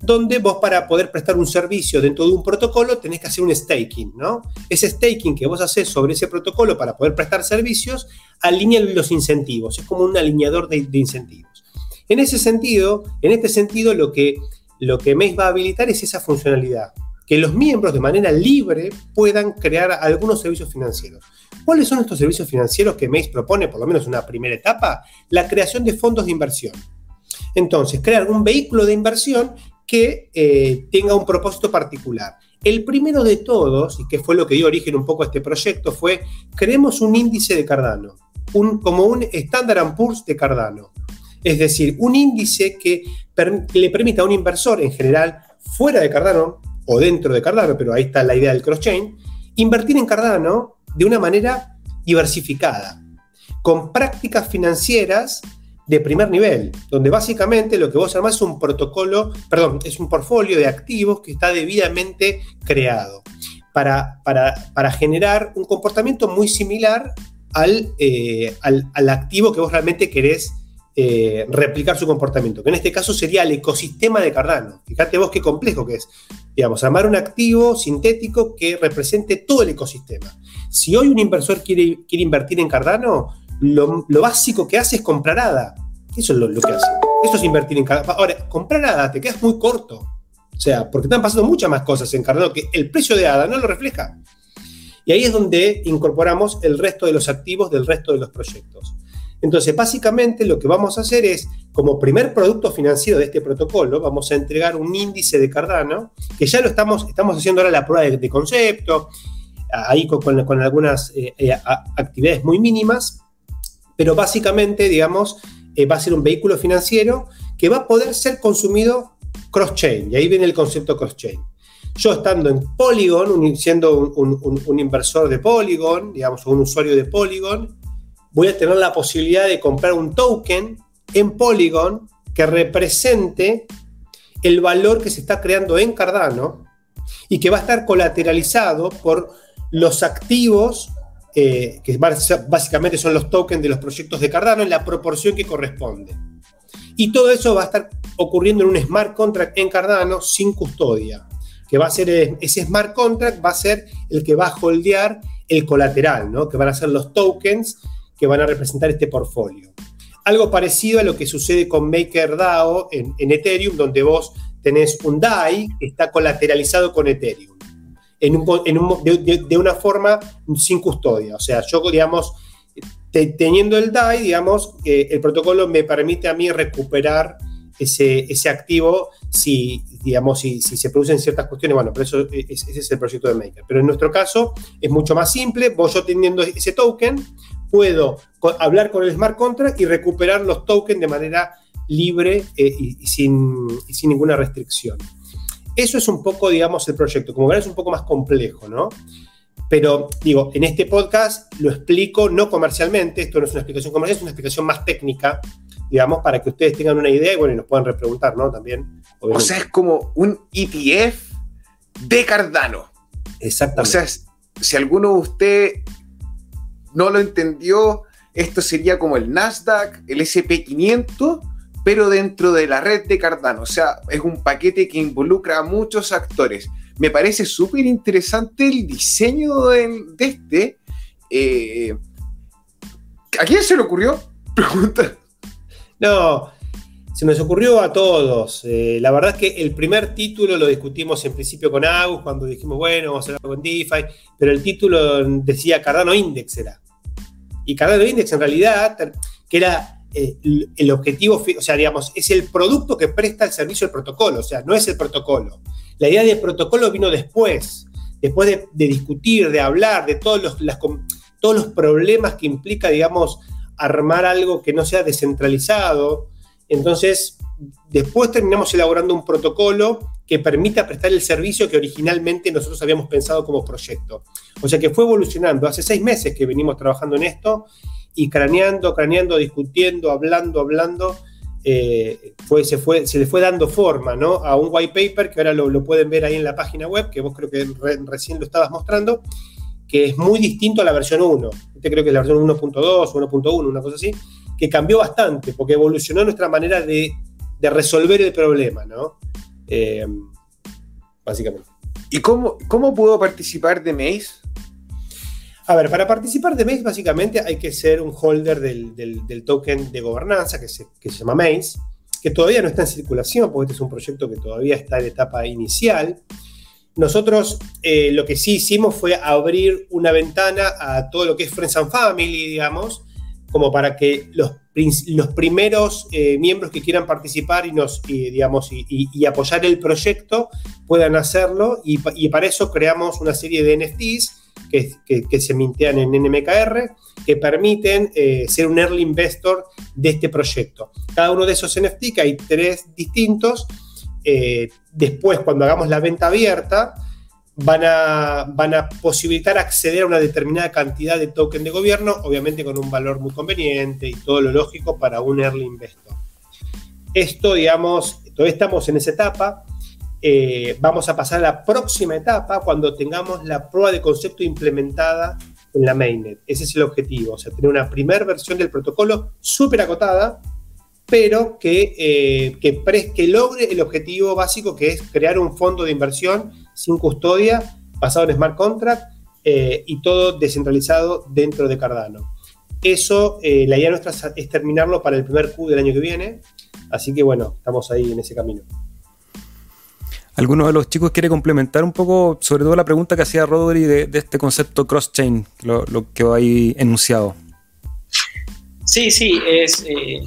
donde vos para poder prestar un servicio dentro de un protocolo tenés que hacer un staking, ¿no? Ese staking que vos haces sobre ese protocolo para poder prestar servicios alinea los incentivos, es como un alineador de, incentivos. En ese sentido, en este sentido, lo que, lo que Maze va a habilitar es esa funcionalidad, que los miembros de manera libre puedan crear algunos servicios financieros. ¿Cuáles son estos servicios financieros que Maze propone, por lo menos en una primera etapa? La creación de fondos de inversión. Entonces, crear un vehículo de inversión que eh, tenga un propósito particular. El primero de todos, y que fue lo que dio origen un poco a este proyecto, fue creemos un índice de Cardano, un, como un Standard Poor's de Cardano. Es decir, un índice que le permita a un inversor en general fuera de Cardano o dentro de Cardano, pero ahí está la idea del cross-chain, invertir en Cardano de una manera diversificada, con prácticas financieras de primer nivel, donde básicamente lo que vos armás es un protocolo, perdón, es un portfolio de activos que está debidamente creado para, para, generar un comportamiento muy similar al, eh, al, al, activo que vos realmente querés eh, replicar su comportamiento, que en este caso sería el ecosistema de Cardano. Fíjate vos qué complejo que es. Digamos, armar un activo sintético que represente todo el ecosistema. Si hoy un inversor quiere, quiere invertir en Cardano, lo, básico que hace es comprar ADA. Eso es lo, que hace. Eso es invertir en Cardano. Ahora, comprar ADA te quedas muy corto. O sea, porque están pasando muchas más cosas en Cardano que el precio de ADA no lo refleja. Y ahí es donde incorporamos el resto de los activos del resto de los proyectos. Entonces, básicamente lo que vamos a hacer es, como primer producto financiero de este protocolo, vamos a entregar un índice de Cardano, que ya lo estamos, estamos haciendo ahora la prueba de, concepto, ahí con, algunas eh, eh, actividades muy mínimas, pero básicamente, digamos, eh, va a ser un vehículo financiero que va a poder ser consumido cross-chain, y ahí viene el concepto cross-chain. Yo estando en Polygon, siendo un, un, inversor de Polygon, digamos, un usuario de Polygon, voy a tener la posibilidad de comprar un token en Polygon que represente el valor que se está creando en Cardano y que va a estar colateralizado por los activos, eh, que básicamente son los tokens de los proyectos de Cardano en la proporción que corresponde. Y todo eso va a estar ocurriendo en un smart contract en Cardano sin custodia, que va a ser ese smart contract va a ser el que va a holdear el colateral, ¿no? que van a ser los tokens que van a representar este portfolio. Algo parecido a lo que sucede con MakerDAO en, en Ethereum, donde vos tenés un DAI que está colateralizado con Ethereum, de, una forma sin custodia. O sea, yo, digamos, teniendo el DAI, digamos, el protocolo me permite a mí recuperar ese, ese activo si, digamos, si, se producen ciertas cuestiones. Bueno, por eso e, ese es el proyecto de Maker. Pero en nuestro caso es mucho más simple. Vos yo teniendo ese token, puedo hablar con el smart contract y recuperar los tokens de manera libre eh, y, sin, sin, ninguna restricción. Eso es un poco, digamos, el proyecto. Como verán, es un poco más complejo, ¿no? Pero digo, en este podcast lo explico no comercialmente, esto no es una explicación comercial, es una explicación más técnica, digamos, para que ustedes tengan una idea y bueno, y nos puedan repreguntar, ¿no? También. O sea, es como un ETF de Cardano. Exactamente. O sea, si alguno de ustedes no lo entendió, esto sería como el Nasdaq, el SP500, pero dentro de la red de Cardano. O sea, es un paquete que involucra a muchos actores. Me parece súper interesante el diseño de, este. Eh, ¿A quién se le ocurrió? Pregunta. No, se nos ocurrió a todos. Eh, la verdad es que el primer título lo discutimos en principio con Agus, cuando dijimos, bueno, vamos a algo con DeFi, pero el título decía Cardano Index era. Y Cardano Index en realidad, que era eh, el objetivo, o sea, digamos, es el producto que presta el servicio del protocolo, o sea, no es el protocolo. La idea del protocolo vino después, después de, discutir, de hablar, de todos los, todos los problemas que implica, digamos, armar algo que no sea descentralizado. Entonces, después terminamos elaborando un protocolo que permita prestar el servicio que originalmente nosotros habíamos pensado como proyecto. O sea que fue evolucionando. Hace seis meses que venimos trabajando en esto y craneando, craneando, discutiendo, hablando, hablando, eh, fue, se, fue, se le fue dando forma ¿no? a un white paper que ahora lo, pueden ver ahí en la página web, que vos creo que recién lo estabas mostrando, que es muy distinto a la versión 1. Este creo que es la versión 1.2 o 1.1, una cosa así, que cambió bastante porque evolucionó nuestra manera de, de resolver el problema, ¿no? Eh, básicamente. ¿Y cómo, cómo puedo participar de Maze? A ver, para participar de Maze básicamente hay que ser un holder del, token de gobernanza que se, que se, llama Maze, que todavía no está en circulación porque este es un proyecto que todavía está en etapa inicial. Nosotros eh, lo que sí hicimos fue abrir una ventana a todo lo que es Friends and Family, digamos, como para que los, los primeros eh, miembros que quieran participar y, nos, digamos, y, apoyar el proyecto puedan hacerlo. Y, para eso creamos una serie de NFTs que, se mintean en NMKR, que permiten eh, ser un early investor de este proyecto. Cada uno de esos NFT, que hay tres distintos, eh, después cuando hagamos la venta abierta, van a, van a posibilitar acceder a una determinada cantidad de token de gobierno, obviamente con un valor muy conveniente y todo lo lógico para un early investor. Esto, digamos, todavía estamos en esa etapa. Eh, vamos a pasar a la próxima etapa cuando tengamos la prueba de concepto implementada en la mainnet. Ese es el objetivo, o sea, tener una primera versión del protocolo súper acotada, pero que, eh, que, logre el objetivo básico que es crear un fondo de inversión sin custodia, basado en smart contract eh, y todo descentralizado dentro de Cardano. Eso, la idea nuestra es terminarlo para el primer Q del año que viene, así que bueno, estamos ahí en ese camino. ¿Alguno de los chicos quiere complementar un poco, sobre todo la pregunta que hacía Rodri de, este concepto cross-chain, lo, que va ahí enunciado? Sí, sí, es eh,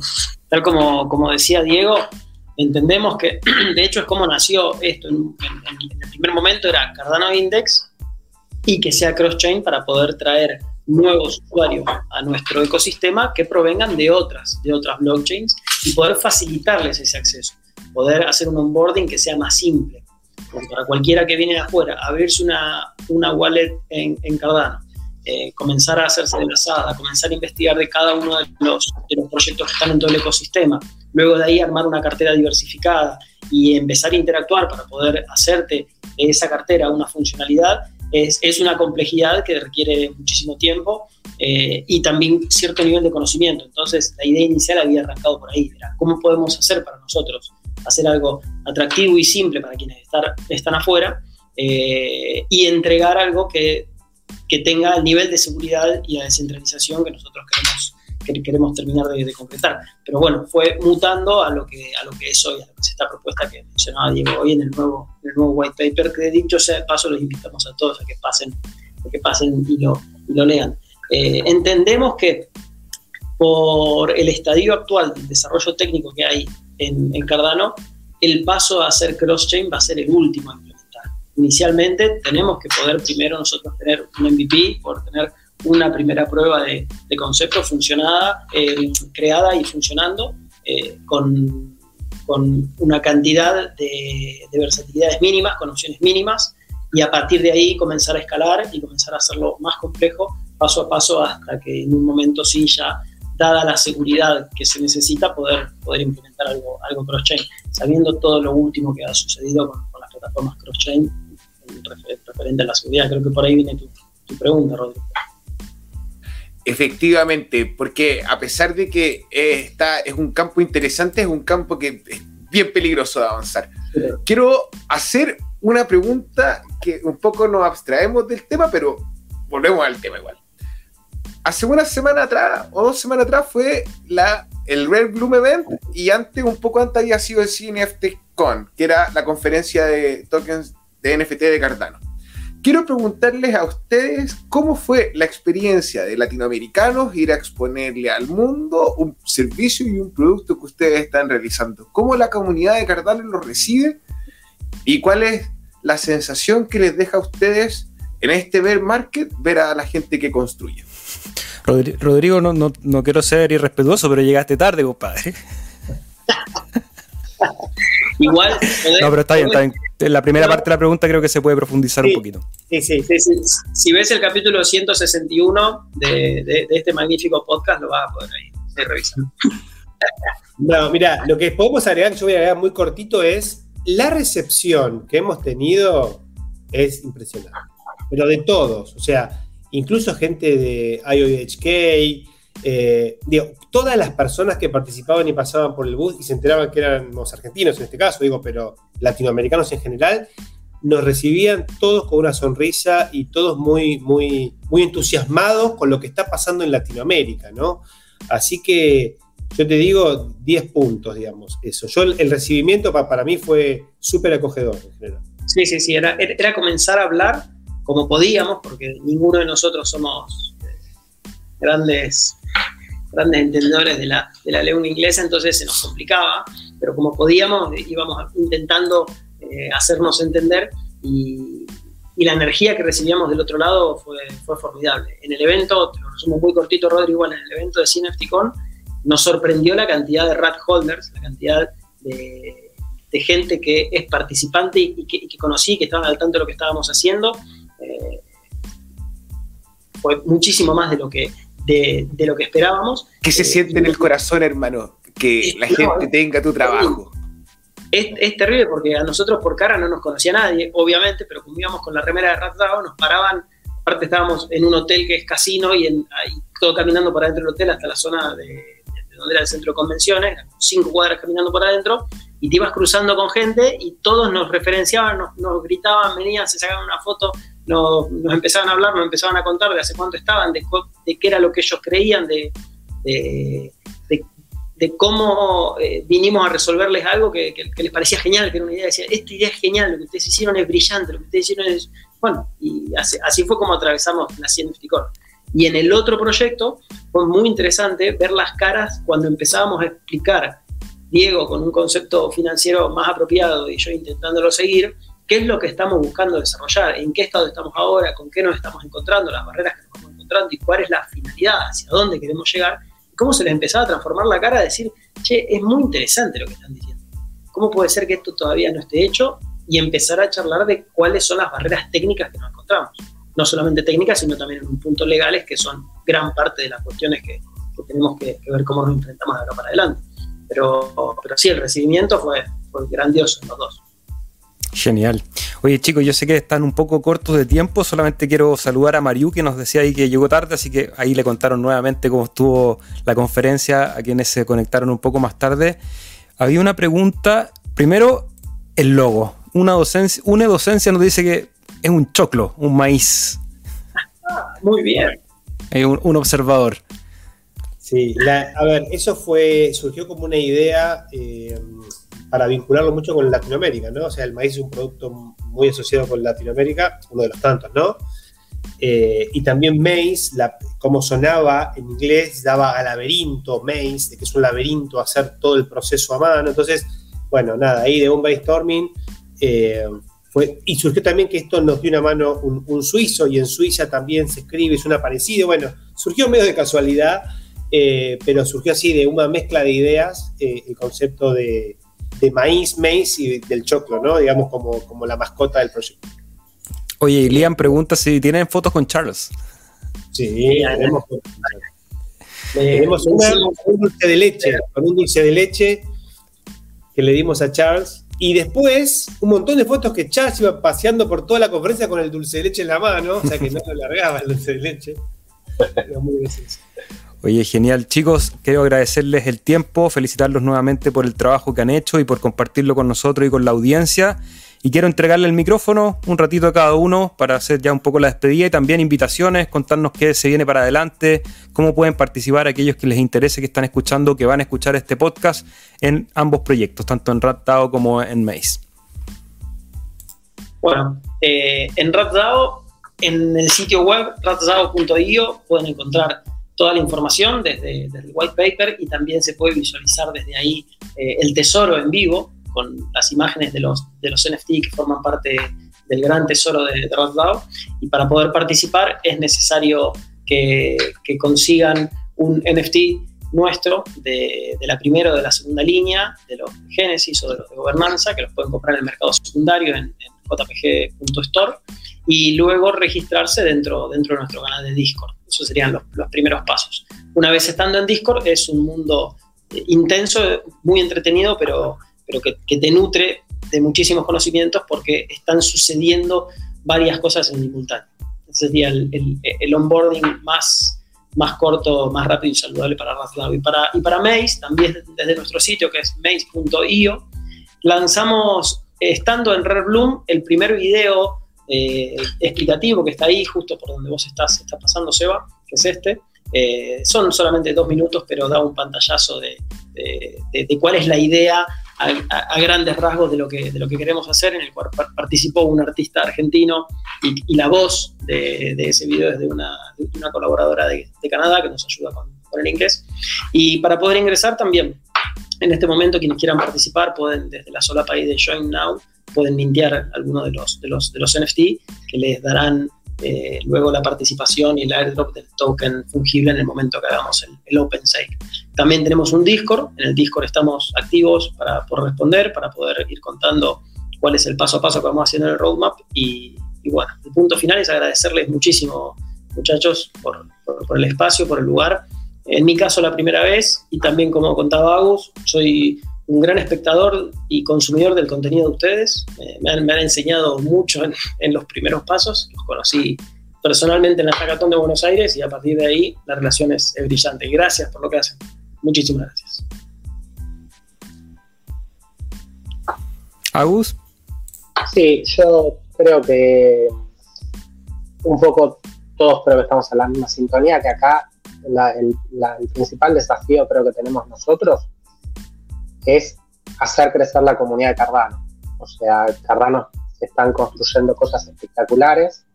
tal como, como decía Diego, entendemos que de hecho es como nació esto. En, el primer momento era Cardano Index y que sea cross-chain para poder traer nuevos usuarios a nuestro ecosistema que provengan de otras, de otras blockchains y poder facilitarles ese acceso poder hacer un onboarding que sea más simple. para cualquiera que viene de afuera, abrirse una, una wallet en, en Cardano, eh, comenzar a hacerse de la comenzar a investigar de cada uno de los, de los proyectos que están en todo el ecosistema, luego de ahí armar una cartera diversificada y empezar a interactuar para poder hacerte esa cartera una funcionalidad, es, es una complejidad que requiere muchísimo tiempo eh, y también cierto nivel de conocimiento. Entonces, la idea inicial había arrancado por ahí, era cómo podemos hacer para nosotros hacer algo atractivo y simple para quienes están afuera eh, y entregar algo que, que, tenga el nivel de seguridad y la descentralización que nosotros queremos, que queremos terminar de, concretar. Pero bueno, fue mutando a lo, que, a lo que es hoy, a lo que es esta propuesta que mencionaba Diego hoy en el nuevo, el nuevo white paper, que de dicho sea de paso, los invitamos a todos a que pasen, a que pasen y lo, lo lean. Eh, entendemos que por el estadio actual del desarrollo técnico que hay en, Cardano, el paso a hacer cross-chain va a ser el último a implementar. Inicialmente tenemos que poder primero nosotros tener un MVP, por tener una primera prueba de, concepto funcionada, eh, creada y funcionando eh, con, con, una cantidad de, de, versatilidades mínimas, con opciones mínimas, y a partir de ahí comenzar a escalar y comenzar a hacerlo más complejo paso a paso hasta que en un momento sí ya dada la seguridad que se necesita, poder, poder implementar algo, algo cross-chain, sabiendo todo lo último que ha sucedido con, las plataformas cross-chain referente a la seguridad. Creo que por ahí viene tu, pregunta, Rodrigo. Efectivamente, porque a pesar de que está, es un campo interesante, es un campo que es bien peligroso de avanzar. Quiero hacer una pregunta que un poco nos abstraemos del tema, pero volvemos al tema igual hace una semana atrás o dos semanas atrás fue la, el Red Bloom Event y antes, un poco antes había sido el CNFT Con, que era la conferencia de tokens de NFT de Cardano. Quiero preguntarles a ustedes cómo fue la experiencia de latinoamericanos ir a exponerle al mundo un servicio y un producto que ustedes están realizando. ¿Cómo la comunidad de Cardales lo recibe? ¿Y cuál es la sensación que les deja a ustedes en este bear market ver a la gente que construye? Rodrigo, no, no quiero ser irrespetuoso, pero llegaste tarde, compadre. Igual. no, pero está bien, está bien. En la primera parte de la pregunta creo que se puede profundizar un poquito. Sí, sí, sí, Si ves el capítulo 161 de, de, este magnífico podcast, lo vas a poder ahí, revisar. No, mira, lo que podemos agregar, que yo voy a agregar muy cortito, es la recepción que hemos tenido es impresionante. Pero de todos, o sea, incluso gente de IOHK, eh, todas las personas que participaban y pasaban por el bus y se enteraban que éramos argentinos en este caso, digo, pero latinoamericanos en general, nos recibían todos con una sonrisa y todos muy, muy, muy entusiasmados con lo que está pasando en Latinoamérica, ¿no? Así que yo te digo 10 puntos, digamos, eso. Yo el, recibimiento para mí fue súper acogedor en general. Sí, sí, sí, era, era comenzar a hablar como podíamos, porque ninguno de nosotros somos eh, grandes grandes entendedores de la, de la lengua inglesa, entonces se nos complicaba, pero como podíamos, íbamos intentando eh, hacernos entender y, y, la energía que recibíamos del otro lado fue, formidable. En el evento, te lo resumo muy cortito, Rodrigo, en el evento de CineFTicon nos sorprendió la cantidad de rat holders, la cantidad de, gente que es participante y, que, que, conocí, que estaban al tanto de lo que estábamos haciendo. Eh, fue muchísimo más de lo que de, lo que esperábamos. ¿Qué se eh, siente en el corazón, hermano? Que la gente tenga tu trabajo. Es, terrible porque a nosotros por cara no nos conocía nadie, obviamente, pero como íbamos con la remera de Ratdao, nos paraban. Aparte, estábamos en un hotel que es casino y en, todo caminando por adentro del hotel hasta la zona de, donde era el centro de convenciones, cinco cuadras caminando por adentro, y te ibas cruzando con gente y todos nos referenciaban, nos, nos gritaban, venían, se sacaban una foto nos, empezaban a hablar, nos empezaban a contar de hace cuánto estaban, de, qué era lo que ellos creían, de, cómo eh, vinimos a resolverles algo que, les parecía genial, que era una idea, decía, esta idea es genial, lo que ustedes hicieron es brillante, lo que ustedes hicieron es... Bueno, y así, fue como atravesamos la Científico. Y en el otro proyecto fue muy interesante ver las caras cuando empezábamos a explicar, Diego con un concepto financiero más apropiado y yo intentándolo seguir, qué es lo que estamos buscando desarrollar, en qué estado estamos ahora, con qué nos estamos encontrando, las barreras que nos estamos encontrando y cuál es la finalidad, hacia dónde queremos llegar, y cómo se les empezaba a transformar la cara a decir, che, es muy interesante lo que están diciendo. ¿Cómo puede ser que esto todavía no esté hecho? Y empezar a charlar de cuáles son las barreras técnicas que nos encontramos. No solamente técnicas, sino también en un punto legales, que son gran parte de las cuestiones que, tenemos que, ver cómo nos enfrentamos de ahora para adelante. Pero, pero sí, el recibimiento fue, fue grandioso en los dos. Genial. Oye chicos, yo sé que están un poco cortos de tiempo, solamente quiero saludar a Mariu que nos decía ahí que llegó tarde, así que ahí le contaron nuevamente cómo estuvo la conferencia a quienes se conectaron un poco más tarde. Había una pregunta, primero el logo. Una docencia, una docencia nos dice que es un choclo, un maíz. Muy bien. Hay un, observador. Sí, a ver, eso fue, surgió como una idea eh, para vincularlo mucho con Latinoamérica, ¿no? O sea, el maíz es un producto muy asociado con Latinoamérica, uno de los tantos, ¿no? Eh, y también maze, la, como sonaba en inglés, daba a laberinto, maze, de que es un laberinto hacer todo el proceso a mano. Entonces, bueno, nada, ahí de un brainstorming eh, fue, y surgió también que esto nos dio una mano un, suizo y en Suiza también se escribe, es una parecida. Bueno, surgió medio de casualidad, eh, pero surgió así de una mezcla de ideas el concepto de, de maíz, maíz y del choclo, ¿no? Digamos como, como la mascota del proyecto. Oye, y Liam pregunta si tienen fotos con Charles. Sí, tenemos fotos Tenemos una con un dulce de leche, con un dulce de leche que le dimos a Charles. Y después, un montón de fotos que Charles iba paseando por toda la conferencia con el dulce de leche en la mano, o sea que no lo largaba el dulce de leche. Era muy gracioso. Oye, genial. Chicos, quiero agradecerles el tiempo, felicitarlos nuevamente por el trabajo que han hecho y por compartirlo con nosotros y con la audiencia. Y quiero entregarle el micrófono un ratito a cada uno para hacer ya un poco la despedida y también invitaciones, contarnos qué se viene para adelante, cómo pueden participar aquellos que les interese, que están escuchando, que van a escuchar este podcast en ambos proyectos, tanto en Ratao como en Maze. Bueno, eh, en RatDAO, en el sitio web ratsdao.io pueden encontrar toda la información desde, el white paper y también se puede visualizar desde ahí eh, el tesoro en vivo con las imágenes de los, de los NFT que forman parte del gran tesoro de, de Y para poder participar es necesario que, consigan un NFT nuestro de, la primera o de la segunda línea, de los de Genesis o de los de gobernanza, que los pueden comprar en el mercado secundario en, en jpg.store y luego registrarse dentro, dentro de nuestro canal de Discord. Esos serían los, los primeros pasos. Una vez estando en Discord es un mundo eh, intenso, muy entretenido, pero, pero que, te nutre de muchísimos conocimientos porque están sucediendo varias cosas en simultáneo. Ese sería el, el, onboarding más, más corto, más rápido y saludable para Razlab. Y para, y para Maze, también desde nuestro sitio que es maze.io, lanzamos, estando en Rare Bloom, el primer video eh, explicativo que está ahí, justo por donde vos estás, está pasando, Seba, que es este. Eh, son solamente dos minutos, pero da un pantallazo de, de, de, de cuál es la idea a, a, a, grandes rasgos de lo, que, de lo que queremos hacer, en el cual participó un artista argentino y, y la voz de, ese video es de una, una colaboradora de, Canadá que nos ayuda con, con el inglés. Y para poder ingresar también, en este momento, quienes quieran participar pueden, desde la sola país de Join Now, pueden mintear alguno de los, de los, de los NFT que les darán eh, luego la participación y el airdrop del token fungible en el momento que hagamos el, el open sale. También tenemos un Discord, en el Discord estamos activos para por responder, para poder ir contando cuál es el paso a paso que vamos haciendo en el roadmap y, y bueno, el punto final es agradecerles muchísimo muchachos por, por, por el espacio, por el lugar. En mi caso la primera vez y también como contaba Agus, soy un gran espectador y consumidor del contenido de ustedes. Eh, me, han, me, han, enseñado mucho en, en, los primeros pasos. Los conocí personalmente en la Hackathon de Buenos Aires y a partir de ahí la relación es, es brillante. Gracias por lo que hacen. Muchísimas gracias. Agus. Sí, yo creo que un poco todos creo que estamos en la misma sintonía, que acá la, el, la, el principal desafío creo que tenemos nosotros es hacer crecer la comunidad de Cardano. O sea, Cardano se están construyendo cosas espectaculares.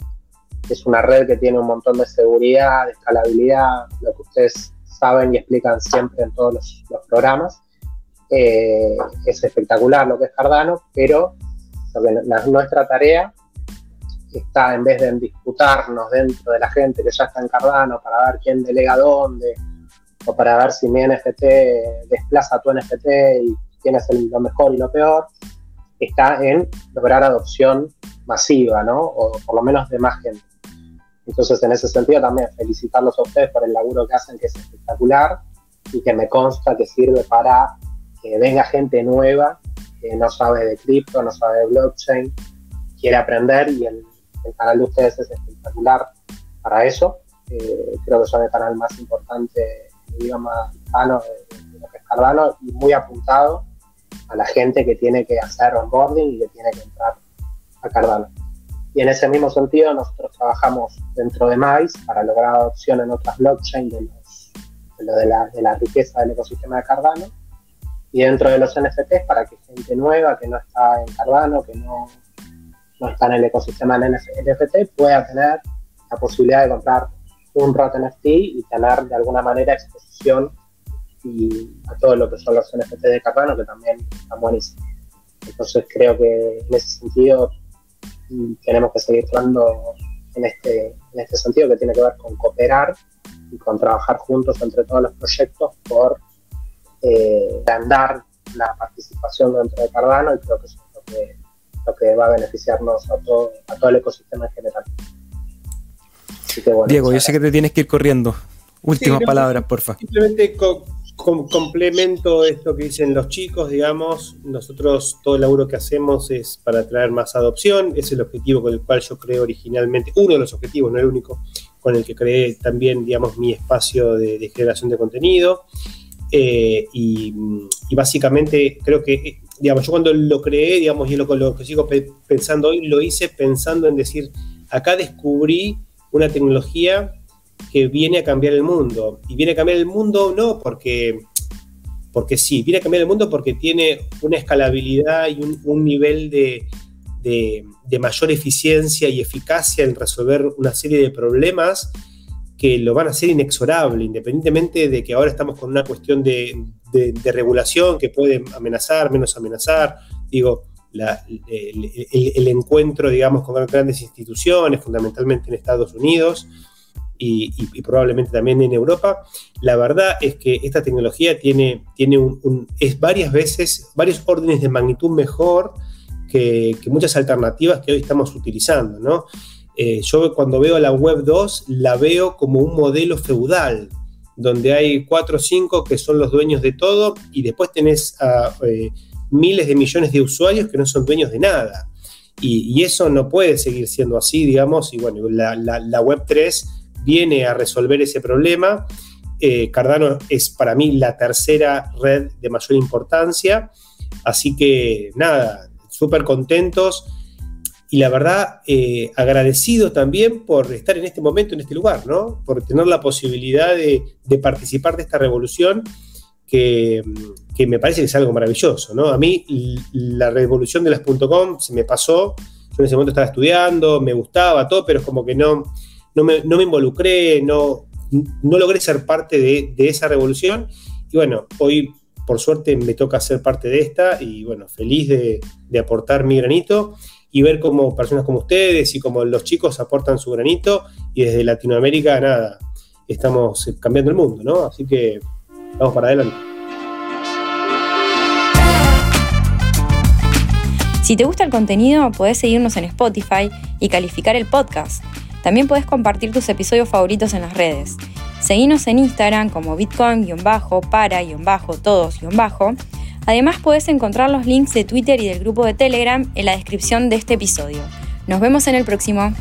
Es una red que tiene un montón de seguridad, de escalabilidad, lo que ustedes saben y explican siempre en todos los, programas. Eh, es espectacular lo que es Cardano, pero nuestra tarea está en vez de disputarnos dentro de la gente que ya está en Cardano para ver quién delega dónde, o para ver si mi NFT desplaza tu NFT y quién es el, lo mejor y lo peor, está en lograr adopción masiva, ¿no? O por lo menos de más gente. Entonces, en ese sentido, también felicitarlos a ustedes por el laburo que hacen, que es espectacular y que me consta que sirve para que venga gente nueva que no sabe de cripto, no sabe de blockchain, quiere aprender y el, el canal de ustedes es espectacular para eso. Eh, creo que son el canal más importante idioma hispano de, de, Cardano y muy apuntado a la gente que tiene que hacer onboarding y que tiene que entrar a Cardano. Y en ese mismo sentido nosotros trabajamos dentro de MICE para lograr adopción en otras blockchain de, los, de, lo de, la, de la riqueza del ecosistema de Cardano y dentro de los NFTs para que gente nueva que no está en Cardano, que no, no está en el ecosistema de NFT pueda tener la posibilidad de comprar un ROT NFT y tener de alguna manera exposición y a todo lo que son los NFT de Cardano, que también están buenísimos. Entonces creo que en ese sentido mm, tenemos que seguir hablando en este, en este sentido que tiene que ver con cooperar y con trabajar juntos entre todos los proyectos por eh, andar la participación dentro de Cardano y creo que eso es lo que, lo que va a beneficiarnos a todo, a todo el ecosistema en general. Que, bueno, Diego, yo sé que te tienes que ir corriendo. Últimas sí, palabras, porfa. Simplemente co com complemento esto que dicen los chicos, digamos, nosotros todo el laburo que hacemos es para traer más adopción, es el objetivo con el cual yo creé originalmente, uno de los objetivos, no el único, con el que creé también, digamos, mi espacio de, de generación de contenido. Eh, y, y, básicamente creo que, digamos, yo cuando lo creé, digamos, y lo, lo que sigo pe pensando hoy, lo hice pensando en decir, acá descubrí una tecnología que viene a cambiar el mundo. Y viene a cambiar el mundo no porque, porque sí, viene a cambiar el mundo porque tiene una escalabilidad y un, un nivel de, de, mayor eficiencia y eficacia en resolver una serie de problemas que lo van a hacer inexorable, independientemente de que ahora estamos con una cuestión de, regulación que puede amenazar, menos amenazar. Digo, el, encuentro, digamos, con grandes instituciones, fundamentalmente en Estados Unidos y, probablemente también en Europa. La verdad es que esta tecnología tiene, tiene un, es varias veces, varios órdenes de magnitud mejor que, muchas alternativas que hoy estamos utilizando, ¿no? Eh, yo cuando veo la Web 2 la veo como un modelo feudal, donde hay cuatro o cinco que son los dueños de todo y después tenés a eh, miles de millones de usuarios que no son dueños de nada. Y, eso no puede seguir siendo así, digamos, y bueno, la, Web 3 viene a resolver ese problema. Eh, Cardano es para mí la tercera red de mayor importancia, así que nada, súper contentos y la verdad eh, agradecido también por estar en este momento, en este lugar, ¿no? Por tener la posibilidad de, participar de esta revolución que, me parece que es algo maravilloso, ¿no? A mí la revolución de las .com se me pasó, yo en ese momento estaba estudiando, me gustaba todo, pero es como que no, no, me, involucré, no, no logré ser parte de, de esa revolución y bueno, hoy por suerte me toca ser parte de esta y bueno, feliz de, aportar mi granito y ver cómo personas como ustedes y como los chicos aportan su granito y desde Latinoamérica, nada, estamos cambiando el mundo, ¿no? Así que vamos para adelante. Si te gusta el contenido, podés seguirnos en Spotify y calificar el podcast. También podés compartir tus episodios favoritos en las redes. Seguinos en Instagram como bitcoin-para-todos- Además puedes encontrar los links de Twitter y del grupo de Telegram en la descripción de este episodio. Nos vemos en el próximo.